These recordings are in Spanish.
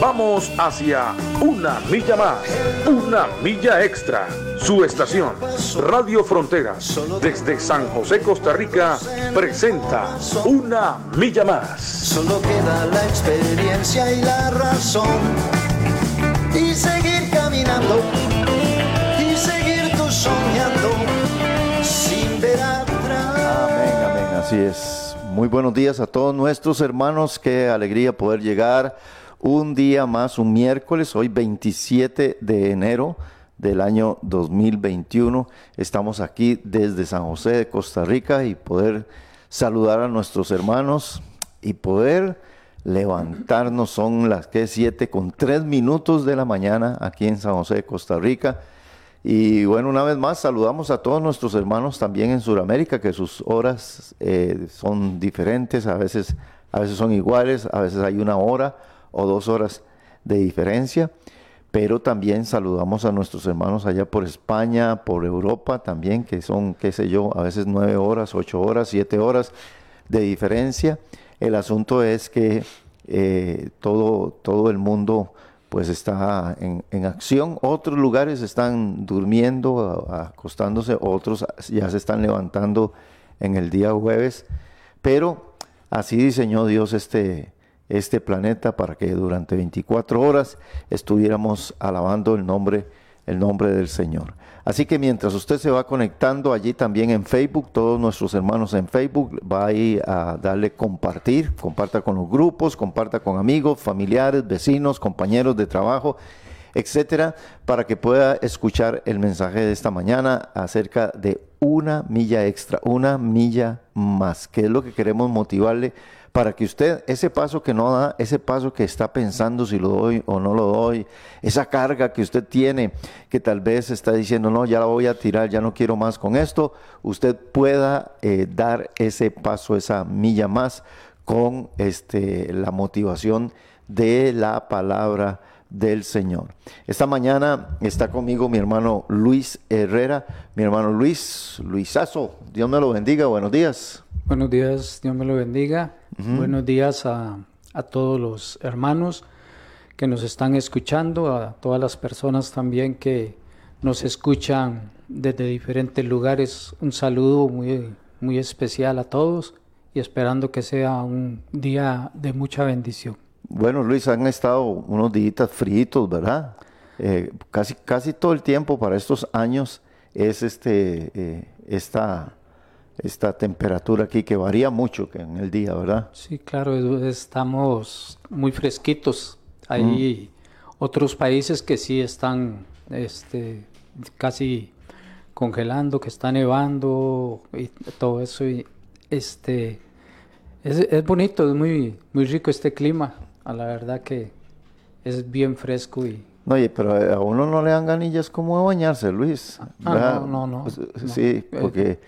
Vamos hacia una milla más, una milla extra. Su estación, Radio Fronteras, desde San José, Costa Rica, presenta Una Milla Más. Solo queda la experiencia y la razón. Y seguir caminando, y seguir tú soñando, sin ver atrás. Amén, amén, así es. Muy buenos días a todos nuestros hermanos, qué alegría poder llegar un día más, un miércoles, hoy 27 de enero del año 2021. Estamos aquí desde San José de Costa Rica y poder saludar a nuestros hermanos y poder levantarnos. Son las que siete con tres minutos de la mañana aquí en San José de Costa Rica. Y bueno, una vez más saludamos a todos nuestros hermanos también en Sudamérica, que sus horas eh, son diferentes, a veces, a veces son iguales, a veces hay una hora o dos horas de diferencia pero también saludamos a nuestros hermanos allá por España, por Europa también, que son, qué sé yo, a veces nueve horas, ocho horas, siete horas de diferencia. El asunto es que eh, todo, todo el mundo pues está en, en, acción. Otros lugares están durmiendo, acostándose, otros ya se están levantando en el día jueves, pero así diseñó Dios este, este planeta para que durante 24 horas estuviéramos alabando el nombre, el nombre del Señor. Así que mientras usted se va conectando allí también en Facebook, todos nuestros hermanos en Facebook, va ahí a darle compartir, comparta con los grupos, comparta con amigos, familiares, vecinos, compañeros de trabajo, etcétera, para que pueda escuchar el mensaje de esta mañana acerca de una milla extra, una milla más, que es lo que queremos motivarle para que usted ese paso que no da, ese paso que está pensando si lo doy o no lo doy, esa carga que usted tiene, que tal vez está diciendo, no, ya la voy a tirar, ya no quiero más con esto, usted pueda eh, dar ese paso, esa milla más con este, la motivación de la palabra del Señor. Esta mañana está conmigo mi hermano Luis Herrera, mi hermano Luis, Luisazo, Dios me lo bendiga, buenos días. Buenos días, Dios me lo bendiga. Buenos días a, a, todos los hermanos que nos están escuchando, a todas las personas también que nos escuchan desde diferentes lugares. Un saludo muy, muy especial a todos y esperando que sea un día de mucha bendición. Bueno, Luis, han estado unos días fritos, ¿verdad? Eh, casi, casi todo el tiempo para estos años es este, eh, esta esta temperatura aquí que varía mucho en el día, ¿verdad? Sí, claro, estamos muy fresquitos. Hay otros países que sí están este, casi congelando, que está nevando y todo eso. Y este, es, es, bonito, es muy, muy rico este clima. A la verdad que es bien fresco y... No, oye, pero a uno no le dan ganillas como bañarse, Luis. Ah, no, no, no, pues, Sí, porque eh,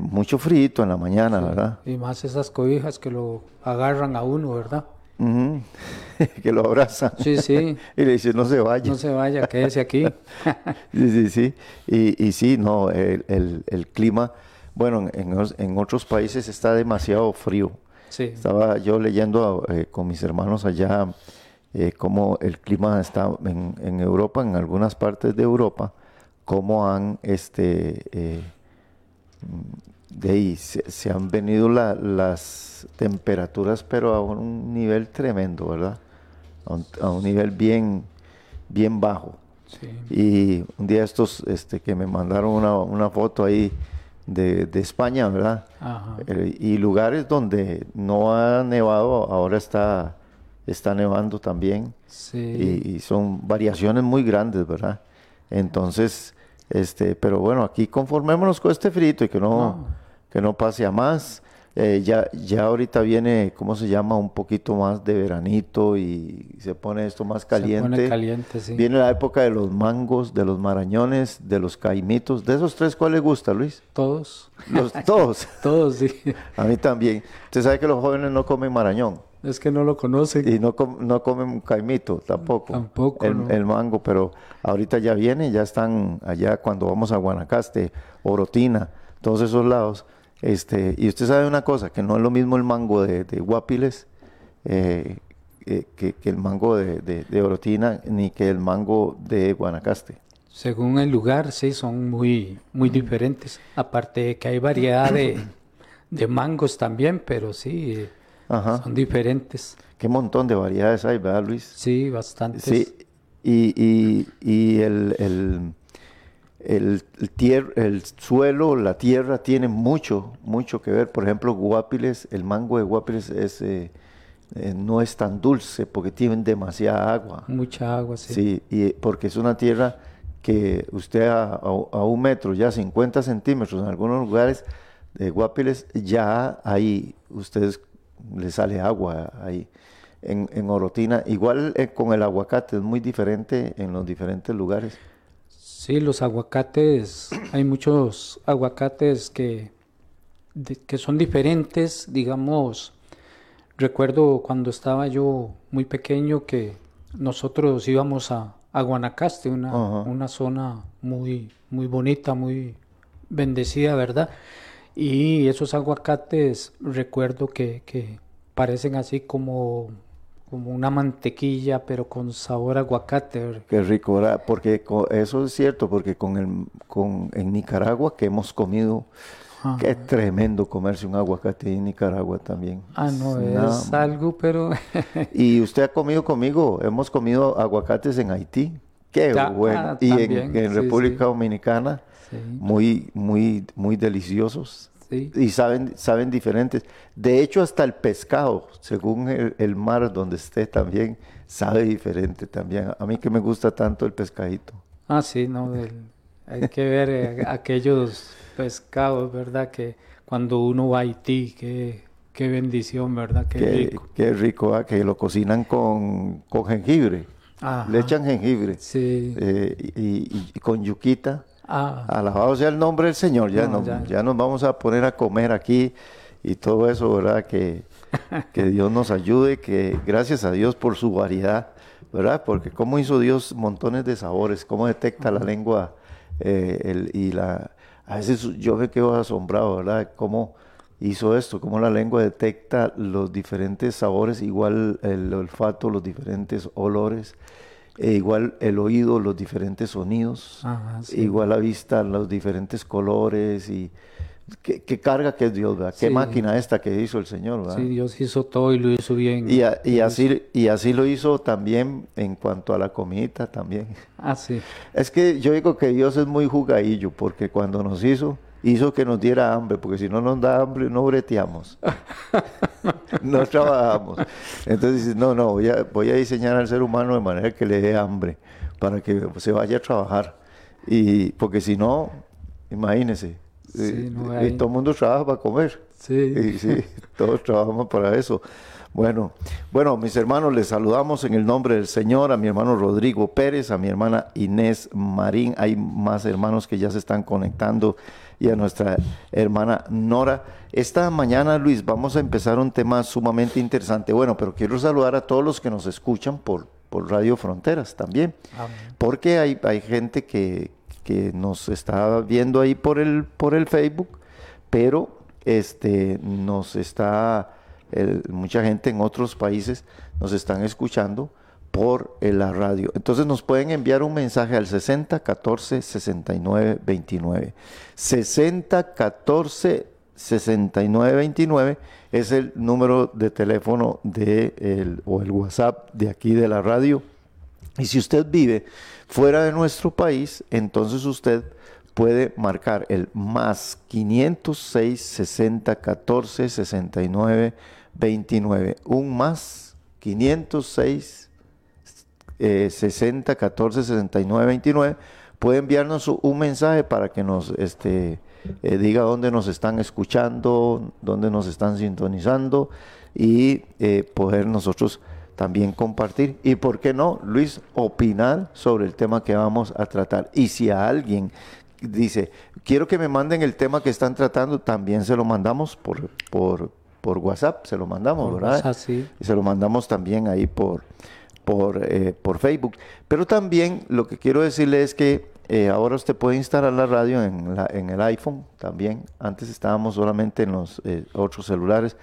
mucho frito en la mañana, ¿verdad? Y más esas cobijas que lo agarran a uno, ¿verdad? que lo abrazan. Sí, sí. y le dicen, no se vaya. No se vaya, quédese aquí. sí, sí, sí. Y, y sí, no, el, el, el clima, bueno, en, en, otros países está demasiado frío. Sí. Estaba yo leyendo eh, con mis hermanos allá eh, cómo el clima está en, en, Europa, en algunas partes de Europa, cómo han este, eh, de ahí se, han venido las temperaturas, pero a un nivel tremendo, ¿verdad? A un, nivel bien, bien bajo. Y un día estos este, que me mandaron una, foto ahí de, España, ¿verdad? Eh, y lugares donde no ha nevado, ahora está, está nevando también. Y, y, son variaciones muy grandes, ¿verdad? Entonces, este, pero bueno, aquí conformémonos con este frito y que no, que no pase a más. Eh, ya, ya ahorita viene, ¿cómo se llama? Un poquito más de veranito y se pone esto más caliente. Se pone caliente, sí. Viene la época de los mangos, de los marañones, de los caimitos. ¿De esos tres cuál le gusta, Luis? Todos. Los, todos. todos, sí. A mí también. Usted sabe que los jóvenes no comen marañón. Es que no lo conocen. Y no, no comen caimito tampoco. Tampoco. El, el, mango, pero ahorita ya viene, ya están allá cuando vamos a Guanacaste, Orotina, todos esos lados. Este, y usted sabe una cosa, que no es lo mismo el mango de, de Guapiles eh, eh, que, que, el mango de, de, de, Orotina, ni que el mango de Guanacaste. Según el lugar, sí, son muy, muy diferentes. Aparte de que hay variedad de, de mangos también, pero sí, Ajá. son diferentes. Qué montón de variedades hay, ¿verdad, Luis? Sí, bastantes. Sí, y, y, y el, el, el, el, tier, el suelo, la tierra tiene mucho, mucho que ver. Por ejemplo, Guapiles, el mango de Guapiles es, eh, eh, no es tan dulce porque tienen demasiada agua. Mucha agua, sí. Sí, y porque es una tierra que usted a, a, a un metro, ya 50 centímetros en algunos lugares de Guapiles, ya ahí ustedes le sale agua ahí. En, en Orotina, igual eh, con el aguacate, es muy diferente en los diferentes lugares. Sí, los aguacates, hay muchos aguacates que, de, que son diferentes, digamos, recuerdo cuando estaba yo muy pequeño que nosotros íbamos a, a Guanacaste, una, uh -huh. una zona muy, muy bonita, muy bendecida, ¿verdad? Y esos aguacates recuerdo que, que parecen así como como una mantequilla, pero con sabor a aguacate. Qué rico, ¿verdad? Porque eso es cierto, porque con el, con, en Nicaragua que hemos comido, Ajá. qué tremendo comerse un aguacate en Nicaragua también. Ah, no, es algo, pero... y usted ha comido conmigo, hemos comido aguacates en Haití, qué ya, bueno. Ah, y en, en, República sí, Dominicana, sí. muy, muy, muy deliciosos. Sí. y saben, saben diferentes. De hecho, hasta el pescado, según el, el, mar donde esté también, sabe diferente también. A mí que me gusta tanto el pescadito. Ah, sí, no, hay que ver eh, aquellos pescados, ¿verdad? Que cuando uno va a Haití, qué, qué bendición, ¿verdad? Qué, qué rico. Qué rico, ¿eh? que lo cocinan con, con jengibre. Ajá. Le echan jengibre. Sí. Eh, y, y, con yuquita. Ah. Alabado sea el nombre del Señor. Ya, No, no, ya. ya nos vamos a poner a comer aquí y todo eso, ¿verdad? Que, que Dios nos ayude, que gracias a Dios por su variedad, ¿verdad? Porque cómo hizo Dios montones de sabores, cómo detecta la lengua eh, el, y la... A veces yo me quedo asombrado, ¿verdad? Cómo hizo esto, cómo la lengua detecta los diferentes sabores, igual el olfato, los diferentes olores, e igual el oído, los diferentes sonidos, Ajá, sí. igual la vista, los diferentes colores y qué, qué carga que es Dios, ¿verdad? Qué Sí. máquina esta que hizo el Señor, ¿verdad? Sí, Dios hizo todo y lo hizo bien. Y, a- y así, y así lo hizo también en cuanto a la comida también. Ah, sí. Es que yo digo que Dios es muy jugadillo, porque cuando nos hizo, hizo que nos diera hambre, porque si no nos da hambre no breteamos, no trabajamos. Entonces dice, no, no, voy a, voy a diseñar al ser humano de manera que le dé hambre, para que se vaya a trabajar. Y porque si no, imagínese, Sí, eh, no eh, todo el mundo trabaja para comer. Sí. Y sí, todos trabajamos para eso. Bueno, bueno, mis hermanos, les saludamos en el nombre del Señor, a mi hermano Rodrigo Pérez, a mi hermana Inés Marín, hay más hermanos que ya se están conectando y a nuestra hermana Nora. Esta mañana, Luis, vamos a empezar un tema sumamente interesante. Bueno, pero quiero saludar a todos los que nos escuchan por, por Radio Fronteras también, Amén. porque hay, hay gente que, que nos está viendo ahí por el, por el Facebook, pero este, nos está, el- mucha gente en otros países nos están escuchando por eh, la radio. Entonces nos pueden enviar un mensaje al 60 14 69 29. 60 14 69 29 es el número de teléfono de el, o el WhatsApp de aquí de la radio. Y si usted vive fuera de nuestro país, entonces usted puede marcar el más 506 60 14 69 29. Un más 506 eh, 60 14 69 29. Puede enviarnos un mensaje para que nos este, eh, diga dónde nos están escuchando, dónde nos están sintonizando y eh, poder nosotros también compartir. Y por qué no, Luis, opinar sobre el tema que vamos a tratar. Y si a alguien dice, quiero que me manden el tema que están tratando, también se lo mandamos por, por, por WhatsApp, se lo mandamos, ¿verdad? Y se lo mandamos también ahí por, por, eh, por Facebook. Pero también lo que quiero decirle es que eh, ahora usted puede instalar la radio en, la, en, el iPhone también. Antes estábamos solamente en los eh, otros celulares,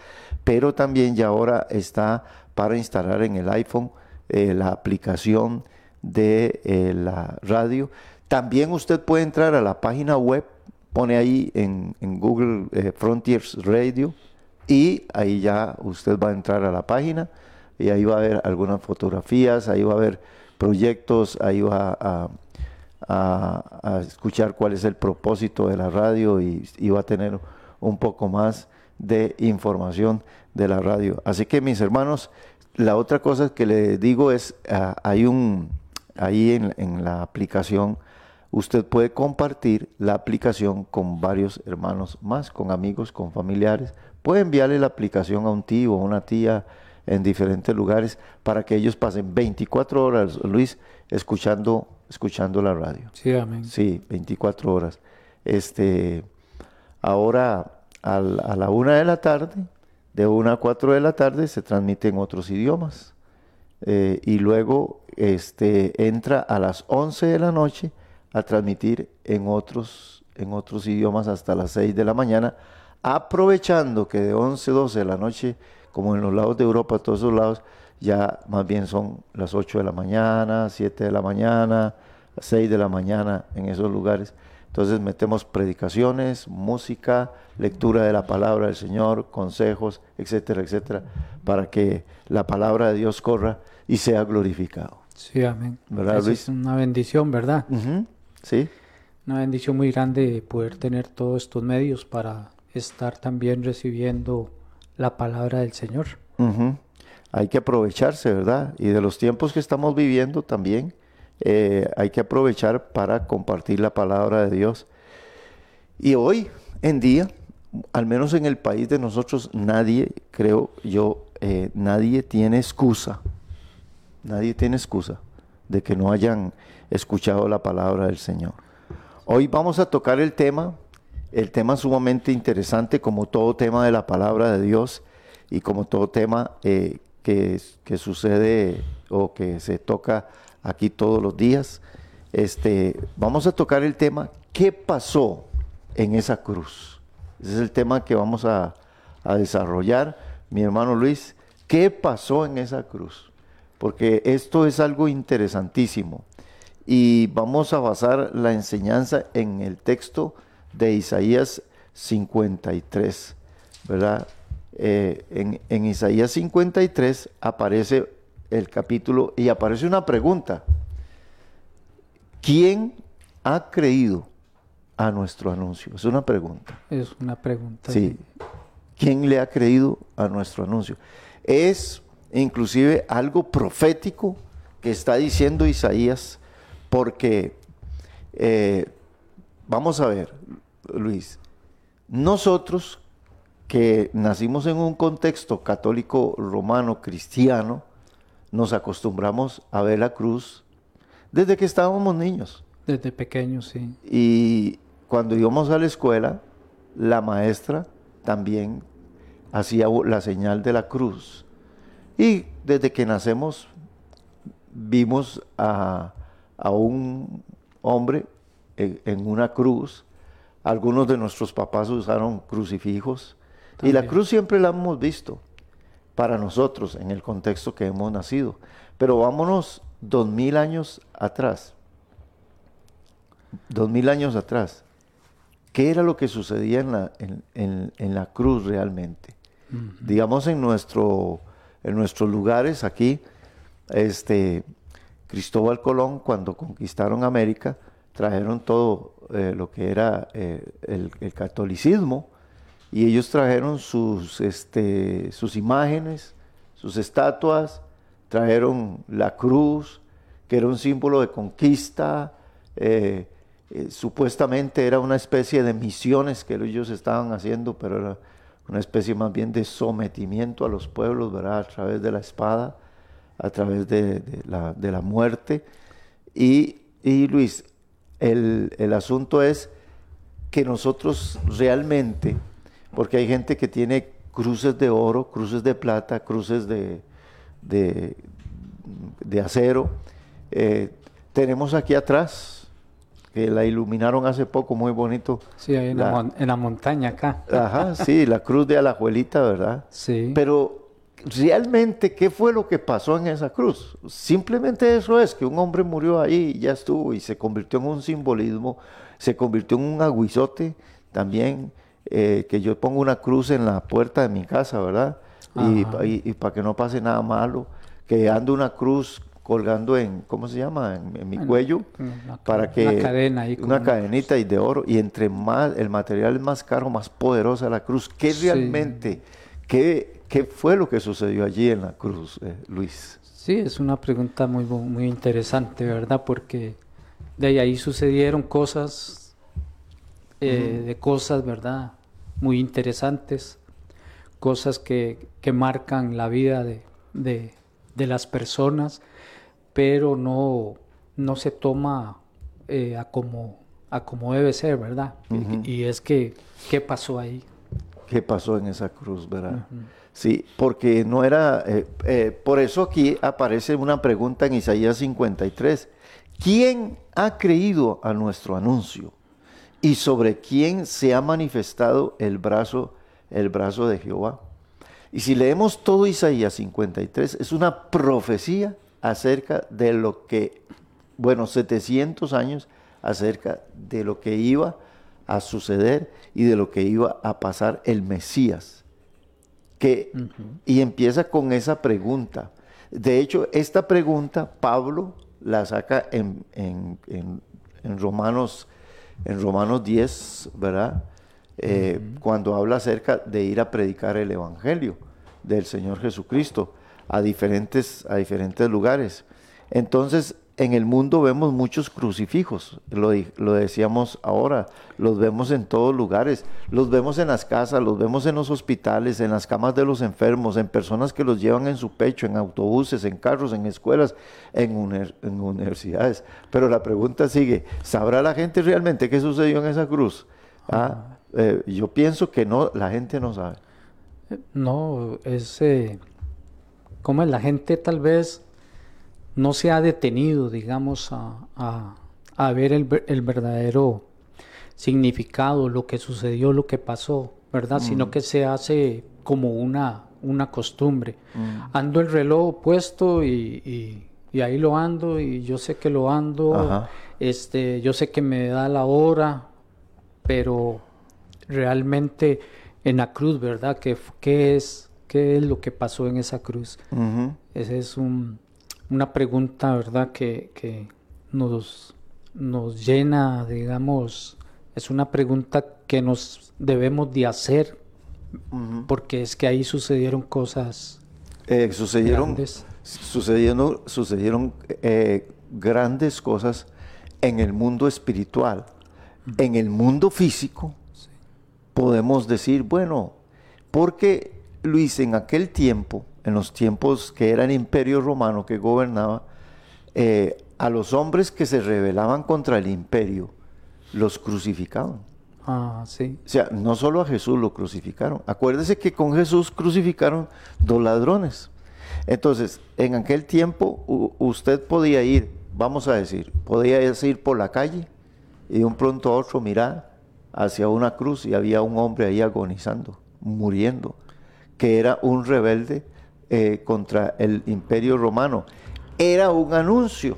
pero también ya ahora está para instalar en el iPhone eh, la aplicación de la radio. También usted puede entrar a la página web, pone ahí en, Google eh, Frontiers Radio y ahí ya usted va a entrar a la página y ahí va a ver algunas fotografías, ahí va a ver proyectos, ahí va a, escuchar cuál es el propósito de la radio y, va a tener un poco más de información de la radio. Así que mis hermanos, la otra cosa que le digo es, ah, hay un, ahí en, la aplicación, usted puede compartir la aplicación con varios hermanos más, con amigos, con familiares. Puede enviarle la aplicación a un tío o una tía en diferentes lugares para que ellos pasen 24 horas, Luis, escuchando, escuchando la radio. Sí, amén. Sí, 24 horas. Este, ahora a la una de la tarde, de una a cuatro de la tarde, se transmite en otros idiomas. Eh, y luego este, entra a las 11 de la noche a transmitir en otros, en otros idiomas hasta las 6 de la mañana, aprovechando que de 11, 12 de la noche, como en los lados de Europa, todos esos lados, ya más bien son las 8 de la mañana, 7 de la mañana, 6 de la mañana en esos lugares. Entonces metemos predicaciones, música, lectura de la palabra del Señor, consejos, etcétera, etcétera, para que la palabra de Dios corra y sea glorificado. Sí, amén. ¿Verdad, Es una bendición, ¿verdad? Sí. Una bendición muy grande poder tener todos estos medios para estar también recibiendo la palabra del Señor. Hay que aprovecharse, ¿verdad? Y de los tiempos que estamos viviendo también eh, hay que aprovechar para compartir la palabra de Dios. Y hoy en día, al menos en el país de nosotros, nadie, creo yo, eh, nadie tiene excusa, nadie tiene excusa de que no hayan escuchado la palabra del Señor. Hoy vamos a tocar el tema, el tema sumamente interesante como todo tema de la palabra de Dios y como todo tema eh, que, sucede o que se toca aquí todos los días. Este, vamos a tocar el tema ¿qué pasó en esa cruz? Ese es el tema que vamos a, a desarrollar, mi hermano Luis. ¿Qué pasó en esa cruz? Porque esto es algo interesantísimo. Y vamos a basar la enseñanza en el texto de Isaías 53, ¿verdad? Eh, en, en, Isaías 53 aparece el capítulo y aparece una pregunta. ¿Quién ha creído a nuestro anuncio? Es una pregunta. Es una pregunta. Sí. ¿Quién le ha creído a nuestro anuncio? Es inclusive algo profético que está diciendo Isaías porque, eh, vamos a ver, Luis, nosotros que nacimos en un contexto católico romano cristiano, nos acostumbramos a ver la cruz desde que estábamos niños. Desde pequeños, sí. Y cuando íbamos a la escuela, la maestra también hacía la señal de la cruz. Y desde que nacemos vimos a, un hombre en, una cruz. Algunos de nuestros papás usaron crucifijos. Y la cruz siempre la hemos visto para nosotros en el contexto que hemos nacido. Pero vámonos dos mil años atrás. Dos mil años atrás. ¿Qué era lo que sucedía en la, en, la cruz realmente? Digamos en, nuestro, en nuestros lugares aquí, este, Cristóbal Colón, cuando conquistaron América, trajeron todo eh, lo que era eh, el, catolicismo y ellos trajeron sus, este, sus imágenes, sus estatuas, trajeron la cruz, que era un símbolo de conquista, eh, supuestamente era una especie de misiones que ellos estaban haciendo, pero era una especie más bien de sometimiento a los pueblos, ¿verdad? A través de la espada, a través de, la, muerte. Y, Luis, el, el asunto es que nosotros realmente, porque hay gente que tiene cruces de oro, cruces de plata, cruces de, de, acero. Eh, tenemos aquí atrás, que la iluminaron hace poco, muy bonito. Sí, ahí en la, montaña acá. Ajá, sí, la cruz de Alajuelita, ¿verdad? Sí. Pero realmente, ¿qué fue lo que pasó en esa cruz? Simplemente eso es, que un hombre murió ahí y ya estuvo y se convirtió en un simbolismo, se convirtió en un aguizote también eh, que yo pongo una cruz en la puerta de mi casa, ¿verdad? Y, para que no pase nada malo, que ando una cruz colgando en, ¿cómo se llama? En, mi cuello, para que... Una cadena ahí. Una cadenita y de oro, y entre más, el material es más caro, más poderosa la cruz. ¿Qué realmente, qué, qué fue lo que sucedió allí en la cruz, eh, Luis? Sí, es una pregunta muy, muy interesante, ¿verdad? Porque de ahí sucedieron cosas eh, de cosas, ¿verdad? Muy interesantes, cosas que, que marcan la vida de, de, de, las personas, pero no, no se toma eh, a, como, a como debe ser, ¿verdad? y, es que, ¿qué pasó ahí? ¿Qué pasó en esa cruz, verdad? Sí, porque no era, eh, por eso aquí aparece una pregunta en Isaías 53. ¿Quién ha creído a nuestro anuncio? y sobre quién se ha manifestado el brazo, el brazo de Jehová. Y si leemos todo Isaías 53, es una profecía acerca de lo que, bueno, 700 años acerca de lo que iba a suceder y de lo que iba a pasar el Mesías. Que, Y empieza con esa pregunta. De hecho, esta pregunta Pablo la saca en, en, en, en Romanos en Romanos 10, ¿verdad? Eh, cuando habla acerca de ir a predicar el Evangelio del Señor Jesucristo a diferentes, a diferentes lugares. Entonces, en el mundo vemos muchos crucifijos, lo, lo, decíamos ahora, los vemos en todos lugares, los vemos en las casas, los vemos en los hospitales, en las camas de los enfermos, en personas que los llevan en su pecho, en autobuses, en carros, en escuelas, en, universidades. Pero la pregunta sigue, ¿sabrá la gente realmente qué sucedió en esa cruz? Ah, eh, yo pienso que no, la gente no sabe. No, es eh, como la gente tal vez no se ha detenido, digamos, a, ver el, verdadero significado, lo que sucedió, lo que pasó, ¿verdad? Sino mm. que se hace como una, una costumbre. Mm. Ando el reloj puesto y, ahí lo ando y yo sé que lo ando, este, yo sé que me da la hora, pero realmente en la cruz, ¿verdad? ¿Qué, qué es, qué es lo que pasó en esa cruz? Ese es un una pregunta, ¿verdad? Que, nos, nos llena, digamos, es una pregunta que nos debemos de hacer, porque es que ahí sucedieron cosas eh, sucedieron, grandes. Sucedieron, sucedieron eh, grandes cosas en el mundo espiritual. En el mundo físico, podemos decir, bueno, porque Luis en aquel tiempo, en los tiempos que era el imperio romano que gobernaba, eh, a los hombres que se rebelaban contra el imperio, los crucificaban. Ah, sí. O sea, no solo a Jesús lo crucificaron. Acuérdese que con Jesús crucificaron dos ladrones. Entonces, en aquel tiempo usted podía ir, vamos a decir, podía ir por la calle y de un pronto a otro mirar hacia una cruz y había un hombre ahí agonizando, muriendo, que era un rebelde eh, contra el imperio romano. Era un anuncio.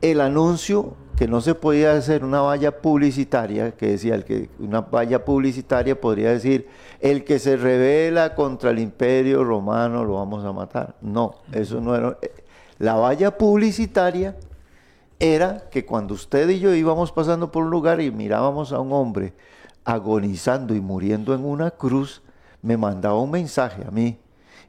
El anuncio que no se podía hacer una valla publicitaria, que decía el que una valla publicitaria podría decir el que se revela contra el imperio romano lo vamos a matar. No, eso no era. Eh, la valla publicitaria era que cuando usted y yo íbamos pasando por un lugar y mirábamos a un hombre agonizando y muriendo en una cruz, me mandaba un mensaje a mí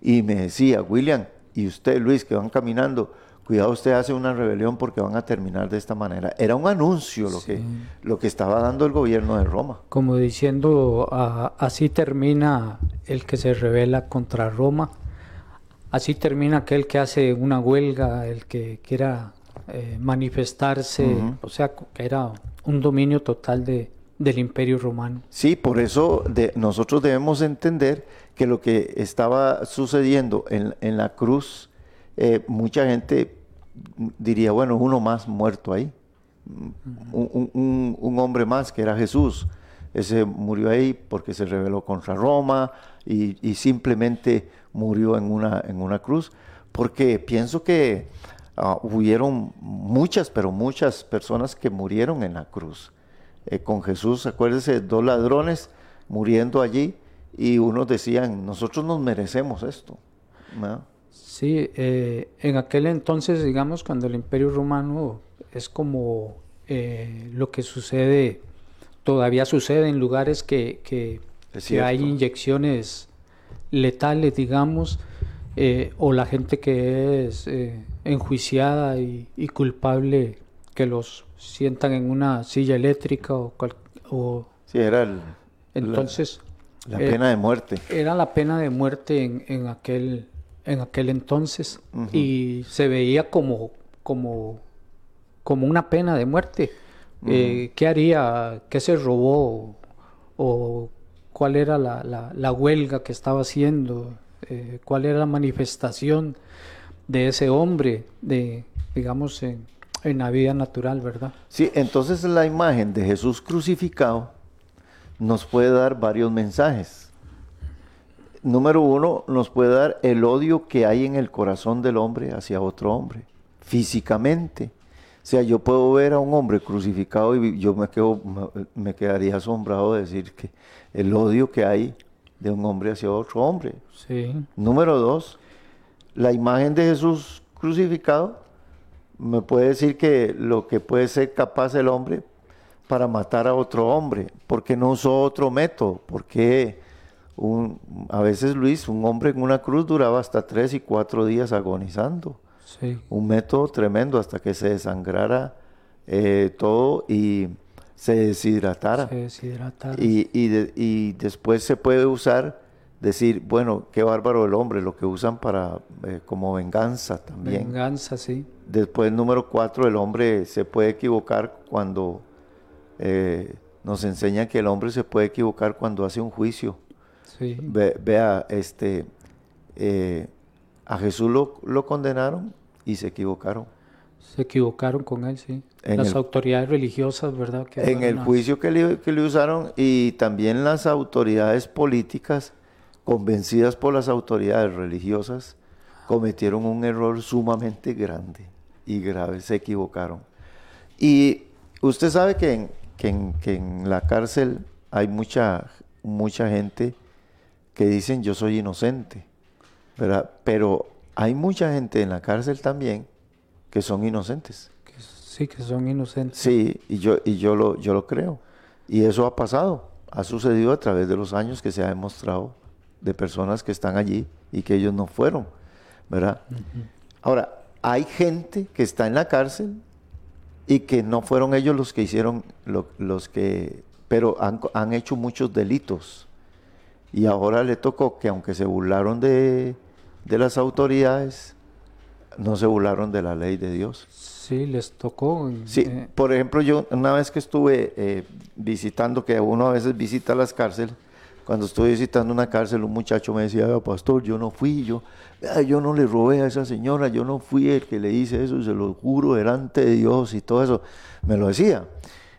y me decía, William, y usted Luis, que van caminando, cuidado usted hace una rebelión porque van a terminar de esta manera. Era un anuncio lo, que, lo que estaba dando el gobierno de Roma. Como diciendo, ah, así termina el que se rebela contra Roma, así termina aquel que hace una huelga, el que quiera eh, manifestarse, o sea, que era un dominio total de, del imperio romano. Sí, por eso de, nosotros debemos entender que lo que estaba sucediendo en, en la cruz, eh, mucha gente diría, bueno, uno más muerto ahí, un, un, hombre más que era Jesús. Ese murió ahí porque se rebeló contra Roma y, y simplemente murió en una, en una cruz. Porque pienso que uh, hubieron muchas, pero muchas personas que murieron en la cruz. Eh, con Jesús, acuérdense, dos ladrones muriendo allí y unos decían, nosotros nos merecemos esto. ¿no? Sí, eh, en aquel entonces, digamos, cuando el imperio romano es como eh, lo que sucede, todavía sucede en lugares que, que, que hay inyecciones letales, digamos, eh, o la gente que es eh, enjuiciada y, y, culpable que los sientan en una silla eléctrica o, cual, o sí era el, entonces la, la eh, pena de muerte era la pena de muerte en, en aquel en aquel entonces uh -huh. y se veía como como como una pena de muerte uh -huh. eh, qué haría qué se robó o cuál era la, la, la huelga que estaba haciendo eh, cuál era la manifestación de ese hombre, de, digamos, en, en, la vida natural, ¿verdad? Sí, entonces la imagen de Jesús crucificado nos puede dar varios mensajes. Número uno, nos puede dar el odio que hay en el corazón del hombre hacia otro hombre, físicamente. O sea, yo puedo ver a un hombre crucificado y yo me, quedo, me quedaría asombrado de decir que el odio que hay de un hombre hacia otro hombre. Sí. Número dos, la imagen de Jesús crucificado me puede decir que lo que puede ser capaz el hombre para matar a otro hombre, porque no usó otro método, porque un, a veces Luis, un hombre en una cruz duraba hasta tres y cuatro días agonizando. Sí. Un método tremendo hasta que se desangrara eh, todo y se deshidratara. Se deshidratara. Y, y, de, y, después se puede usar, decir, bueno, qué bárbaro el hombre, lo que usan para eh, como venganza también. Venganza, sí. Después, número cuatro, el hombre se puede equivocar cuando eh, nos enseña que el hombre se puede equivocar cuando hace un juicio. Sí. Ve, vea, este, eh, a Jesús lo, lo condenaron y se equivocaron. Se equivocaron con él, sí. En las el- autoridades religiosas, ¿verdad? Que en el juicio que le, que le usaron y también las autoridades políticas, convencidas por las autoridades religiosas, cometieron un error sumamente grande y grave, se equivocaron. Y usted sabe que en, que en, que en la cárcel hay mucha, mucha gente que dicen yo soy inocente, ¿verdad? Pero hay mucha gente en la cárcel también que son inocentes. que sí, que son inocentes. Sí, y yo, y yo lo, yo lo creo. Y eso ha pasado, ha sucedido a través de los años que se ha demostrado de personas que están allí y que ellos no fueron, ¿verdad? Uh -huh. Ahora, hay gente que está en la cárcel y que no fueron ellos los que hicieron, lo, los que, pero han, han, hecho muchos delitos. Y ahora le tocó que aunque se burlaron de, de las autoridades, no se burlaron de la ley de Dios. Sí, les tocó. Sí, eh, por ejemplo, yo una vez que estuve eh, visitando, que uno a veces visita las cárceles, cuando estuve visitando una cárcel, un muchacho me decía, pastor, yo no fui, yo, yo no le robé a esa señora, yo no fui el que le hice eso, se lo juro delante de Dios y todo eso, me lo decía.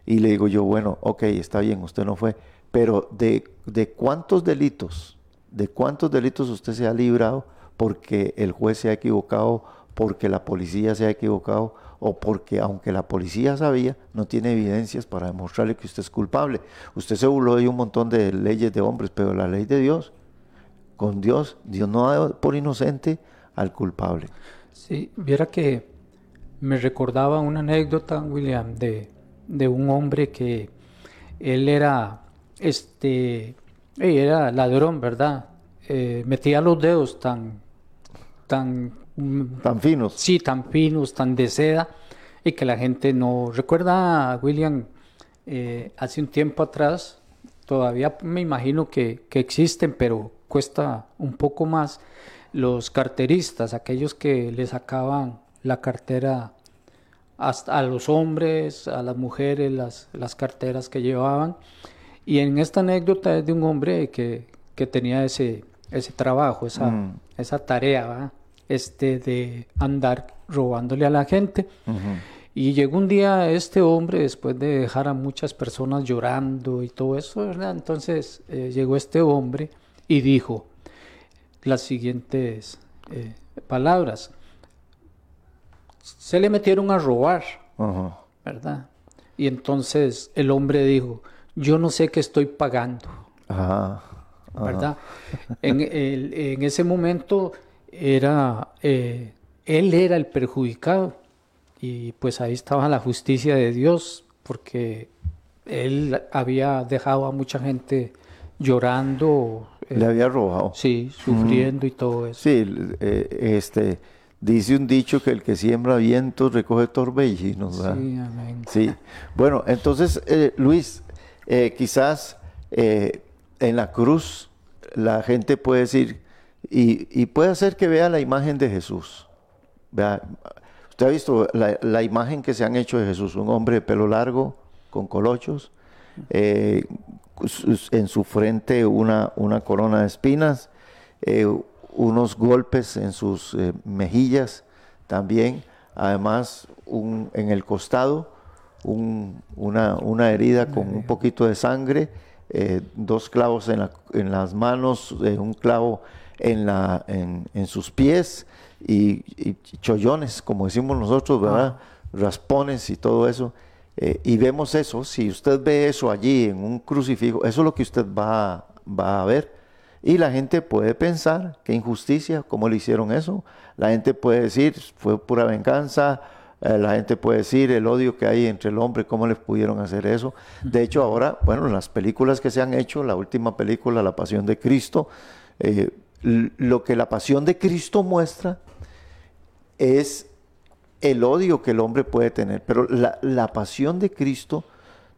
Y le digo yo, bueno, ok, está bien, usted no fue, pero de, de cuántos delitos, de cuántos delitos usted se ha librado porque el juez se ha equivocado, porque la policía se ha equivocado o porque aunque la policía sabía, no tiene evidencias para demostrarle que usted es culpable. Usted se burló de un montón de leyes de hombres, pero la ley de Dios, con Dios, Dios no da por inocente al culpable. Sí, viera que me recordaba una anécdota, William, de, de un hombre que él era, este, era ladrón, ¿verdad? Eh, metía los dedos tan, tan Tan finos. sí, tan finos, tan de seda, y que la gente no recuerda, William, eh, hace un tiempo atrás, todavía me imagino que, que existen, pero cuesta un poco más, los carteristas, aquellos que le sacaban la cartera hasta a los hombres, a las mujeres, las, las carteras que llevaban. Y en esta anécdota es de un hombre que, que tenía ese, ese trabajo, esa, Mm. esa tarea, ¿va? Este de andar robándole a la gente. Y llegó un día este hombre, después de dejar a muchas personas llorando y todo eso, ¿verdad? Entonces eh, llegó este hombre y dijo las siguientes eh, palabras. Se le metieron a robar. ¿verdad? Y entonces el hombre dijo, yo no sé qué estoy pagando. Ajá. ¿verdad? En, el- en ese momento era eh, él era el perjudicado y pues ahí estaba la justicia de Dios porque él había dejado a mucha gente llorando, eh, Le había robado. sí, sufriendo y todo eso. Sí, eh, este, dice un dicho que el que siembra vientos recoge torbellinos, ¿verdad? Sí, amén. Sí. Bueno, entonces, eh, Luis, quizás en la cruz la gente puede decir, y, y puede hacer que vea la imagen de Jesús. Vea, usted ha visto la, la imagen que se han hecho de Jesús, un hombre de pelo largo, con colochos, eh, en su frente una, una corona de espinas, eh, unos golpes en sus eh, mejillas también, además un, en el costado un- una, una herida con un poquito de sangre, eh, dos clavos en, la- en las manos, un clavo en, la, en, en sus pies y, y chollones, como decimos nosotros, ¿verdad? Raspones y todo eso. Eh, y vemos eso, si usted ve eso allí en un crucifijo, eso es lo que usted va, va a ver. Y la gente puede pensar, qué injusticia, cómo le hicieron eso. La gente puede decir, fue pura venganza. Eh, la gente puede decir, el odio que hay entre el hombre, cómo les pudieron hacer eso. De hecho, ahora, bueno, en las películas que se han hecho, la última película, La Pasión de Cristo, eh, lo que la Pasión de Cristo muestra es el odio que el hombre puede tener, pero la, la pasión de Cristo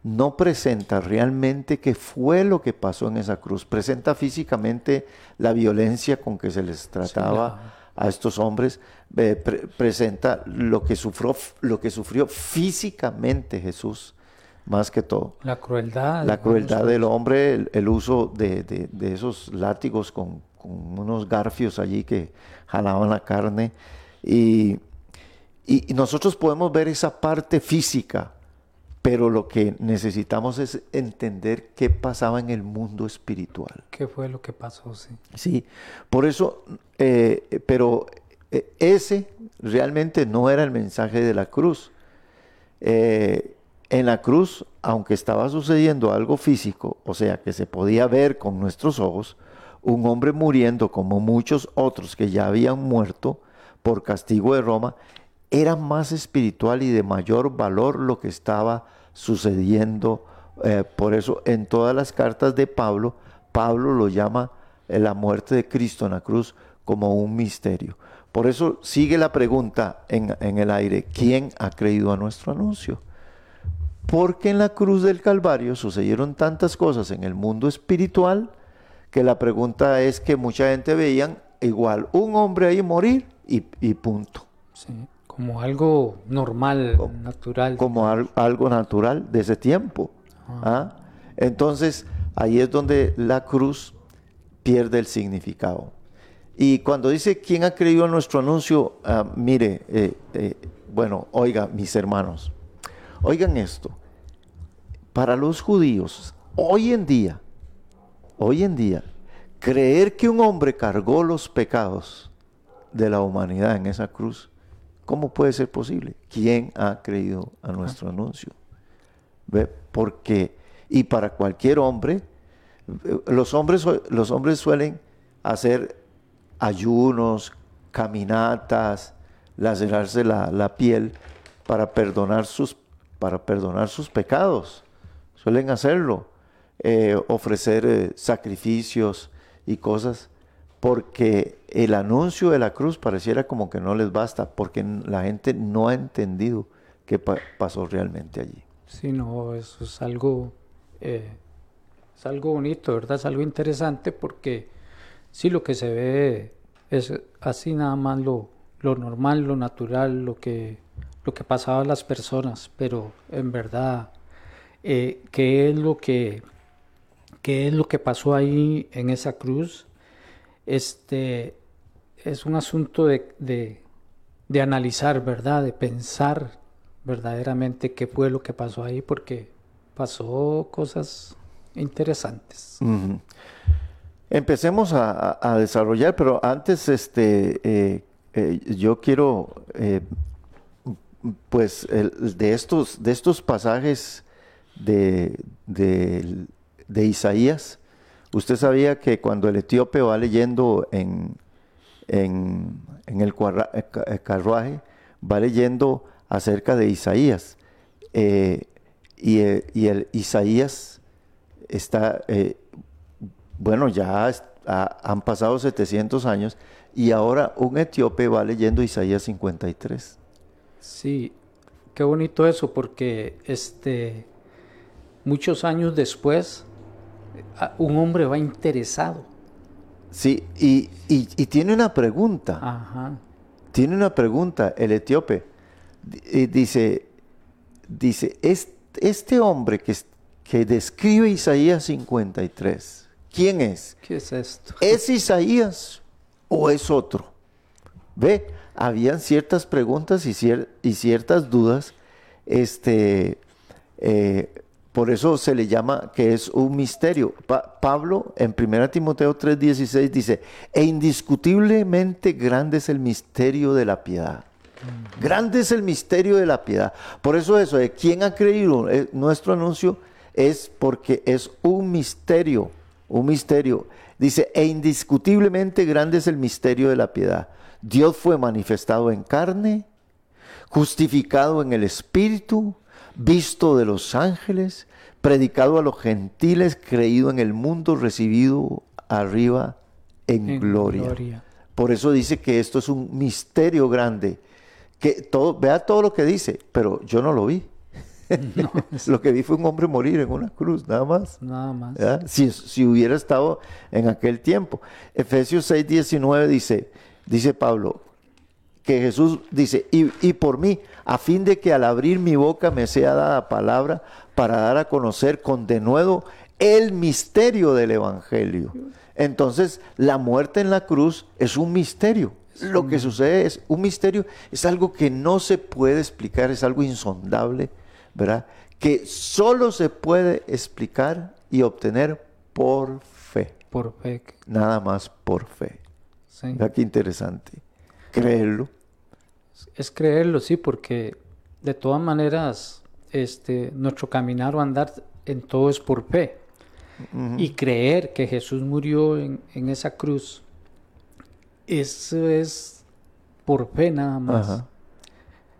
no presenta realmente qué fue lo que pasó en esa cruz, presenta físicamente la violencia con que se les trataba a estos hombres, eh, pre- presenta lo que, sufrió, lo que sufrió físicamente Jesús, más que todo La crueldad. la crueldad del hombre, el, el uso de, de- de esos látigos con, con unos garfios allí que jalaban la carne. Y, y- nosotros podemos ver esa parte física, pero lo que necesitamos es entender qué pasaba en el mundo espiritual. ¿Qué fue lo que pasó? Sí. Sí, por eso, eh, pero eh, ese realmente no era el mensaje de la cruz. Eh, en la cruz, aunque estaba sucediendo algo físico, o sea, que se podía ver con nuestros ojos, un hombre muriendo como muchos otros que ya habían muerto por castigo de Roma, era más espiritual y de mayor valor lo que estaba sucediendo. Eh, por eso en todas las cartas de Pablo, Pablo lo llama eh, la muerte de Cristo en la cruz como un misterio. Por eso sigue la pregunta en, en el aire, ¿quién ha creído a nuestro anuncio? Porque en la cruz del Calvario sucedieron tantas cosas en el mundo espiritual que la pregunta es que mucha gente veían igual un hombre ahí morir y, y punto. Sí, como algo normal, natural. Como al- algo natural de ese tiempo. ¿ah? Entonces ahí es donde la cruz pierde el significado. Y cuando dice quién ha creído en nuestro anuncio, ah, mire, eh, eh, bueno, oiga, mis hermanos, oigan esto. Para los judíos, hoy en día, hoy en día, creer que un hombre cargó los pecados de la humanidad en esa cruz, ¿cómo puede ser posible? ¿Quién ha creído a nuestro anuncio? ¿Ve? Porque, y para cualquier hombre, eh, los hombres, los hombres suelen hacer ayunos, caminatas, lacerarse la, la piel para perdonar sus, para perdonar sus pecados. Suelen hacerlo, eh, ofrecer eh, sacrificios y cosas, porque el anuncio de la cruz pareciera como que no les basta, porque la gente no ha entendido qué pasó realmente allí. Sí, no, eso es algo, eh, es algo bonito, ¿verdad? Es algo interesante porque sí lo que se ve es así nada más lo, lo normal, lo natural, lo que, lo que pasaba a las personas, pero en verdad, eh, ¿qué es lo que qué es lo que pasó ahí en esa cruz? Este es un asunto de, de, analizar, ¿verdad? De pensar verdaderamente qué fue lo que pasó ahí, porque pasó cosas interesantes. Empecemos a, desarrollar, pero antes este, eh, eh, yo quiero, eh, pues, de, estos, de estos pasajes de, de, Isaías, usted sabía que cuando el etíope va leyendo en, en, el carruaje, va leyendo acerca de Isaías. Eh, y, eh, el Isaías está, eh, bueno, ya han pasado 700 años y ahora un etíope va leyendo Isaías 53. Sí, qué bonito eso, porque este, muchos años después un hombre va interesado. Sí, y, y tiene una pregunta. Ajá. Tiene una pregunta el etíope dice, dice, este hombre que, que describe Isaías 53, ¿quién es? ¿Qué es esto? ¿Es Isaías o es otro? Ve, habían ciertas preguntas y, y ciertas dudas, este, eh, por eso se le llama que es un misterio. Pablo en 1 Timoteo 3:16 dice, e indiscutiblemente grande es el misterio de la piedad. Grande es el misterio de la piedad. Por eso eso de quién ha creído eh, nuestro anuncio es porque es un misterio, un misterio. Dice, e indiscutiblemente grande es el misterio de la piedad. Dios fue manifestado en carne, justificado en el Espíritu, visto de los ángeles, predicado a los gentiles, creído en el mundo, recibido arriba en, gloria. Por eso dice que esto es un misterio grande que todo, vea todo lo que dice, pero yo no lo vi. lo que vi fue un hombre morir en una cruz, nada más. Nada más. Si, si, hubiera estado en aquel tiempo. Efesios 6, 19 dice, dice Pablo, que Jesús dice, y, y, por mí, a fin de que al abrir mi boca me sea dada palabra para dar a conocer con denuedo el misterio del Evangelio. Entonces, la muerte en la cruz es un misterio. Lo que sucede es un misterio, es algo que no se puede explicar, es algo insondable, ¿verdad? Que solo se puede explicar y obtener por fe. Por fe. Nada más por fe. Sí. qué interesante. Creerlo. Es creerlo, sí, porque de todas maneras, este, nuestro caminar o andar en todo es por fe. Y creer que Jesús murió en, en esa cruz eso es por fe nada más.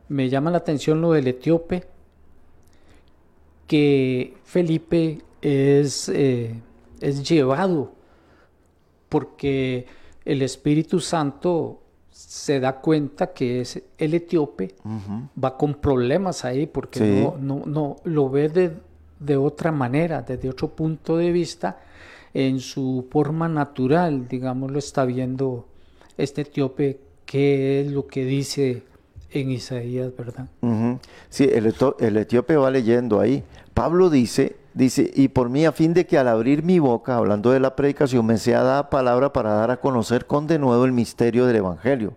Me llama la atención lo del etíope, que Felipe es, eh, es llevado porque el Espíritu Santo se da cuenta que es el etíope va con problemas ahí porque no, no, no, lo ve de, de, otra manera, desde otro punto de vista, en su forma natural, digamos, lo está viendo este etíope, qué es lo que dice en Isaías, ¿verdad? Sí, el, el, etíope va leyendo ahí. Pablo dice, dice, y por mí a fin de que al abrir mi boca, hablando de la predicación, me sea dada palabra para dar a conocer con de nuevo el misterio del Evangelio,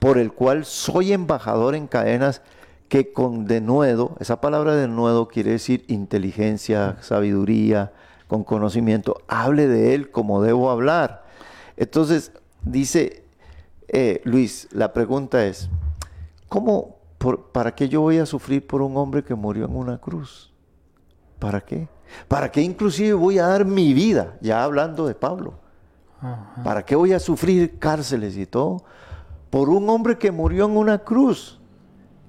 por el cual soy embajador en cadenas que con denuedo, esa palabra denuedo quiere decir inteligencia, sabiduría, con conocimiento, hable de él como debo hablar. Entonces, dice, eh, Luis, la pregunta es, ¿cómo, ¿para qué yo voy a sufrir por un hombre que murió en una cruz? ¿Para qué? ¿Para qué inclusive voy a dar mi vida? Ya hablando de Pablo. ¿Para qué voy a sufrir cárceles y todo? Por un hombre que murió en una cruz.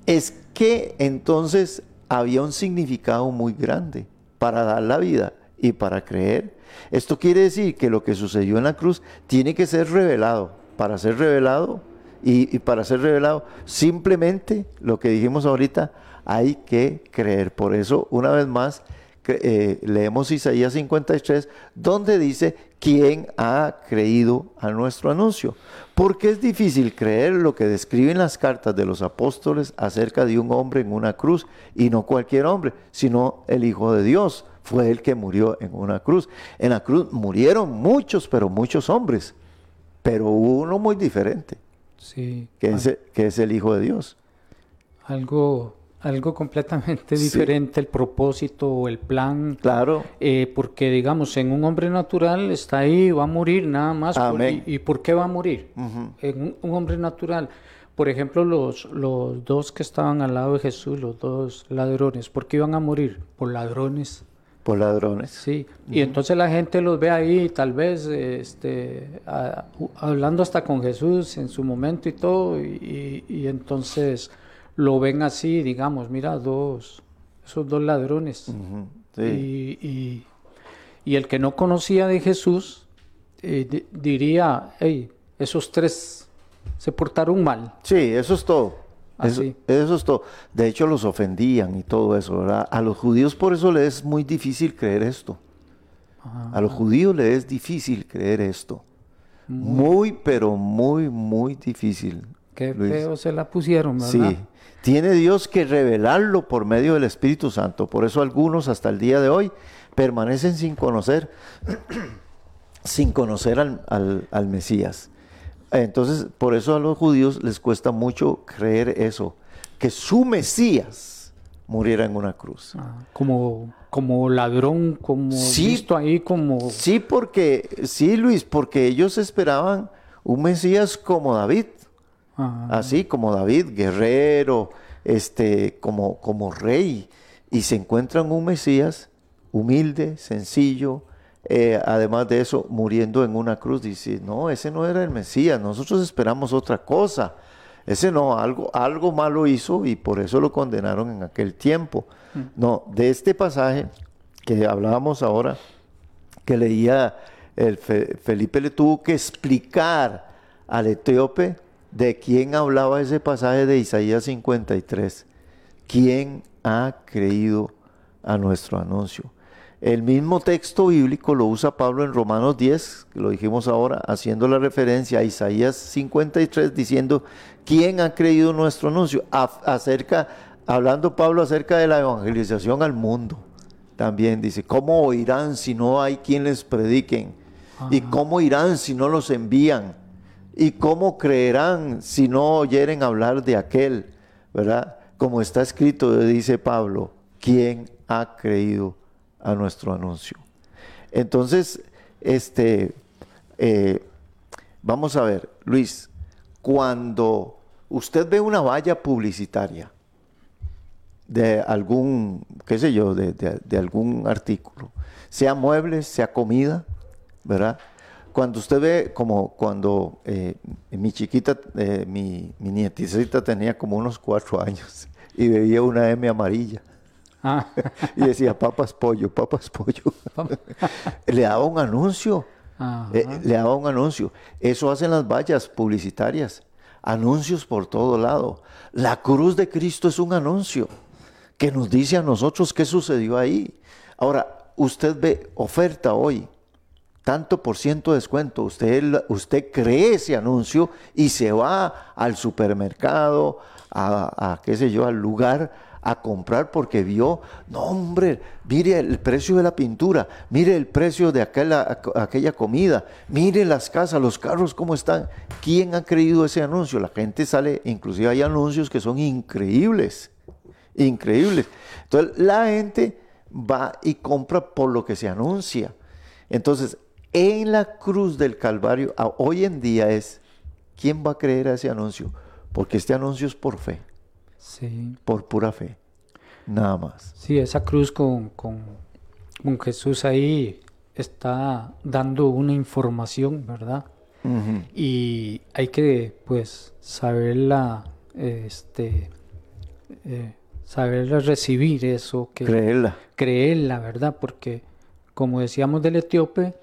Es que entonces había un significado muy grande para dar la vida y para creer. Esto quiere decir que lo que sucedió en la cruz tiene que ser revelado para ser revelado y, y para ser revelado simplemente lo que dijimos ahorita, hay que creer. Por eso, una vez más, eh, leemos Isaías 53, donde dice, ¿quién ha creído a nuestro anuncio? Porque es difícil creer lo que describen las cartas de los apóstoles acerca de un hombre en una cruz, y no cualquier hombre, sino el Hijo de Dios. Fue el que murió en una cruz. En la cruz murieron muchos, pero muchos hombres, pero hubo uno muy diferente, Sí. que, Ah, es, que es el Hijo de Dios. algo, algo completamente Sí. diferente, el propósito o el plan. Claro, Eh, porque digamos, en un hombre natural está ahí, va a morir nada más. por- y, y por qué va a morir? En un, un hombre natural. Por ejemplo, los, los dos que estaban al lado de Jesús, los dos ladrones, ¿por qué iban a morir? Por ladrones. por ladrones. Sí, y entonces la gente los ve ahí, tal vez este, a- hablando hasta con Jesús en su momento y todo, y, y- y entonces lo ven así, digamos, mira, dos, esos dos ladrones. Sí. Y, y- y el que no conocía de Jesús eh, di- diría, hey, esos tres se portaron mal. Sí, eso es todo. Eso, Así. eso es todo. De hecho, los ofendían y todo eso, ¿verdad? A los judíos por eso les es muy difícil creer esto. A los judíos les es difícil creer esto. Muy, pero muy, muy difícil. Qué Luis. feo se la pusieron, ¿verdad? Sí. Tiene Dios que revelarlo por medio del Espíritu Santo. Por eso algunos hasta el día de hoy permanecen sin conocer, sin conocer al, al- al Mesías. Entonces, por eso a los judíos les cuesta mucho creer eso, que su Mesías muriera en una cruz. Ah, como, como ladrón, como Sí. visto ahí como... Sí, porque, sí, Luis, porque ellos esperaban un Mesías como David. Ah, así como David, guerrero, este, como, como rey, y se encuentran un Mesías humilde, sencillo, eh, además de eso, muriendo en una cruz. Dice, no, ese no era el Mesías, nosotros esperamos otra cosa. Ese no, algo, algo malo hizo y por eso lo condenaron en aquel tiempo. No, de este pasaje que hablábamos ahora, que leía el Fe- Felipe le tuvo que explicar al etíope de quién hablaba ese pasaje de Isaías 53. ¿Quién ha creído a nuestro anuncio? El mismo texto bíblico lo usa Pablo en Romanos 10, que lo dijimos ahora, haciendo la referencia a Isaías 53, diciendo, ¿quién ha creído nuestro anuncio? A- acerca, hablando Pablo acerca de la evangelización al mundo. También dice, ¿cómo oirán si no hay quien les prediquen? ¿Y cómo irán si no los envían? ¿Y cómo creerán si no oyeren hablar de aquel? ¿Verdad? Como está escrito, dice Pablo, ¿quién ha creído a nuestro anuncio? Entonces, este, eh, vamos a ver, Luis, cuando usted ve una valla publicitaria de algún, qué sé yo, de, de- de algún artículo, sea muebles, sea comida, ¿verdad? Cuando usted ve, como cuando eh, mi chiquita, eh, mi, mi nieticita tenía como unos cuatro años y veía una M amarilla ah, y decía papas pollo, papas pollo. le daba un anuncio, Ajá. eh, le daba un anuncio. Eso hacen las vallas publicitarias, anuncios por todo lado. La cruz de Cristo es un anuncio que nos dice a nosotros qué sucedió ahí. Ahora, usted ve oferta hoy, tanto por ciento de descuento, usted, usted cree ese anuncio y se va al supermercado, a, qué sé yo, al lugar a comprar porque vio, no hombre, mire el precio de la pintura, mire el precio de aquella, aquella comida, mire las casas, los carros, cómo están. ¿Quién ha creído ese anuncio? La gente sale, inclusive hay anuncios que son increíbles, increíbles. Entonces la gente va y compra por lo que se anuncia. Entonces, en la cruz del Calvario, hoy en día es, ¿quién va a creer a ese anuncio? Porque este anuncio es por fe, sí, por pura fe, nada más. sí, esa cruz con, con, con Jesús ahí está dando una información, ¿verdad? Y hay que, pues, saberla, este, eh, saberla recibir eso, que Creerla. creerla, ¿verdad? Porque, como decíamos del etíope,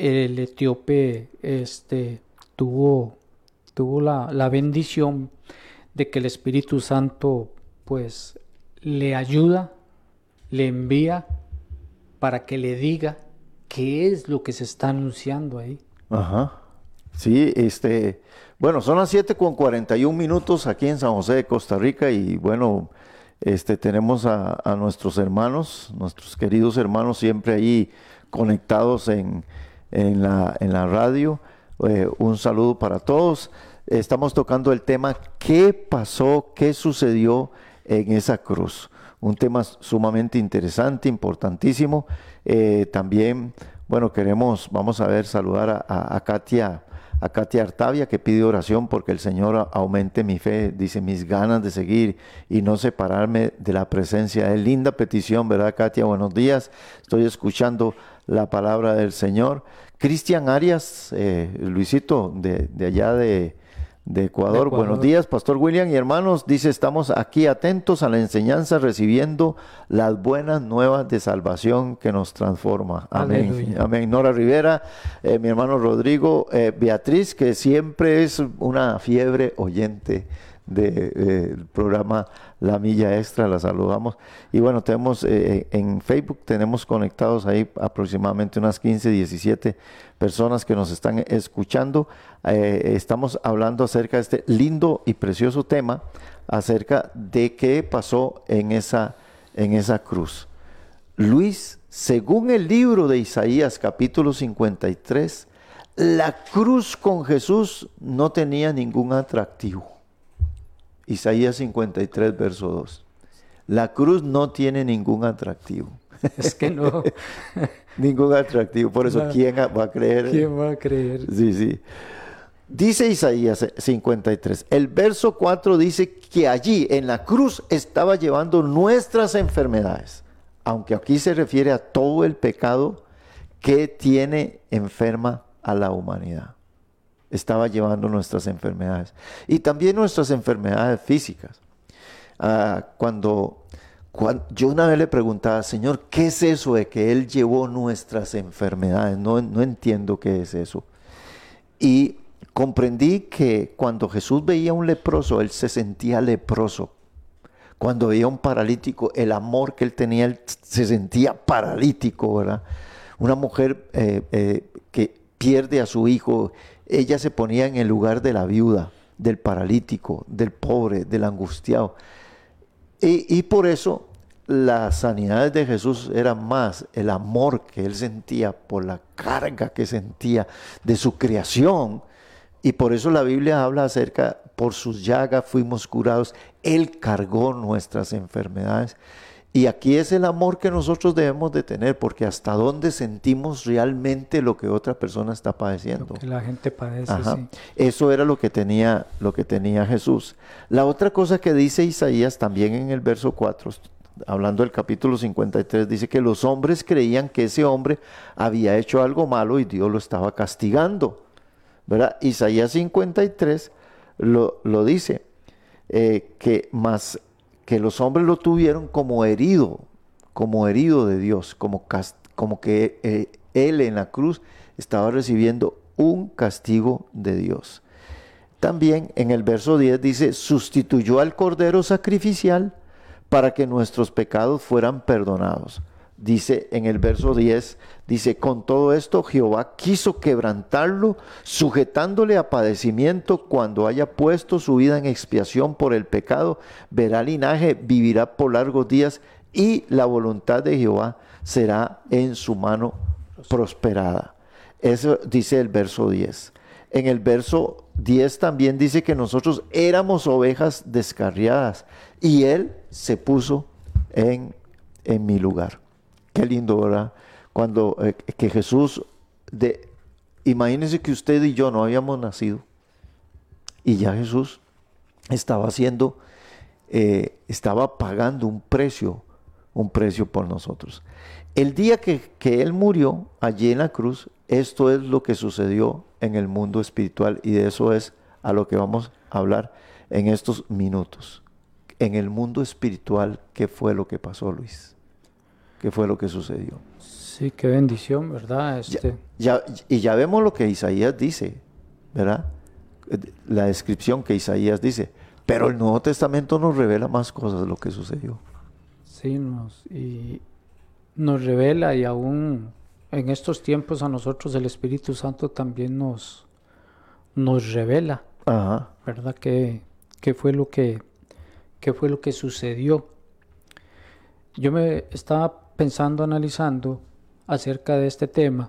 el etíope, este, tuvo tuvo la, la bendición de que el Espíritu Santo pues le ayuda, le envía para que le diga qué es lo que se está anunciando ahí. Ajá. Sí, este, bueno, son las 7 con 41 minutos aquí en San José de Costa Rica y bueno, este, tenemos a, a nuestros hermanos, nuestros queridos hermanos siempre ahí conectados en, en, la, en la radio. Eh, un saludo para todos. Estamos tocando el tema ¿qué pasó? ¿Qué sucedió en esa cruz? Un tema sumamente interesante, importantísimo. Eh, también, bueno, queremos, vamos a ver, saludar a, a Katia a Katia Artavia que pide oración porque el Señor aumente mi fe, dice mis ganas de seguir y no separarme de la presencia de Linda petición, ¿verdad Katia? Buenos días, estoy escuchando la palabra del Señor. Cristian Arias, eh, Luisito, de, de allá de, de Ecuador. Buenos días, Pastor William y hermanos. Dice, estamos aquí atentos a la enseñanza, recibiendo las buenas nuevas de salvación que nos transforma. Amén. Amén. Nora Rivera, eh, mi hermano Rodrigo, eh, Beatriz, que siempre es una fiebre oyente del programa La Milla Extra, la saludamos. Y bueno, tenemos eh, en Facebook, tenemos conectados ahí aproximadamente unas 15, 17 personas que nos están escuchando. Eh, estamos hablando acerca de este lindo y precioso tema, acerca de qué pasó en esa, en esa cruz. Luis, según el libro de Isaías capítulo 53, la cruz con Jesús no tenía ningún atractivo. Isaías 53, verso 2. La cruz no tiene ningún atractivo. Es que no. ningún atractivo. Por eso, ¿quién va a creer? ¿Quién va a creer? Sí, sí. Dice Isaías 53. El verso 4 dice que allí en la cruz estaba llevando nuestras enfermedades. Aunque aquí se refiere a todo el pecado que tiene enferma a la humanidad estaba llevando nuestras enfermedades y también nuestras enfermedades físicas. Ah, cuando, yo una vez le preguntaba, Señor, ¿qué es eso de que Él llevó nuestras enfermedades? No, no entiendo qué es eso. Y comprendí que cuando Jesús veía a un leproso, Él se sentía leproso. Cuando veía a un paralítico, el amor que Él tenía, Él se sentía paralítico, ¿verdad? Una mujer eh, eh, que pierde a su hijo ella se ponía en el lugar de la viuda, del paralítico, del pobre, del angustiado. Y, por eso las sanidades de Jesús eran más el amor que él sentía por la carga que sentía de su creación. Y por eso la Biblia habla acerca, por sus llagas fuimos curados. Él cargó nuestras enfermedades. Y aquí es el amor que nosotros debemos de tener, porque hasta dónde sentimos realmente lo que otra persona está padeciendo. que la gente padece. Eso era lo que tenía, lo que tenía Jesús. La otra cosa que dice Isaías también en el verso 4, hablando del capítulo 53, dice que los hombres creían que ese hombre había hecho algo malo y Dios lo estaba castigando. ¿verdad? Isaías 53 lo, lo dice, eh, que más que los hombres lo tuvieron como herido, como herido de Dios, como, que eh, él en la cruz estaba recibiendo un castigo de Dios. También en el verso 10 dice, sustituyó al cordero sacrificial para que nuestros pecados fueran perdonados dice en el verso 10, dice, con todo esto Jehová quiso quebrantarlo, sujetándole a padecimiento cuando haya puesto su vida en expiación por el pecado, verá linaje, vivirá por largos días y la voluntad de Jehová será en su mano prosperada. Eso dice el verso 10. En el verso 10 también dice que nosotros éramos ovejas descarriadas y Él se puso en, en mi lugar. Qué lindo, ¿verdad? Cuando eh, que Jesús, de, imagínense que usted y yo no habíamos nacido y ya Jesús estaba haciendo, eh, estaba pagando un precio, un precio por nosotros. El día que, que Él murió allí en la cruz, esto es lo que sucedió en el mundo espiritual y de eso es a lo que vamos a hablar en estos minutos. En el mundo espiritual, ¿qué fue lo que pasó, Luis? Qué fue lo que sucedió. Sí, qué bendición, ¿verdad? Este... Ya, y ya vemos lo que Isaías dice, ¿verdad? la descripción que Isaías dice. Pero el Nuevo Testamento nos revela más cosas de lo que sucedió. Sí, nos, y nos revela y aún en estos tiempos a nosotros el Espíritu Santo también nos, nos revela, Ajá. ¿verdad? ¿Qué, qué fue lo que, qué fue lo que sucedió? Yo me estaba pensando, analizando acerca de este tema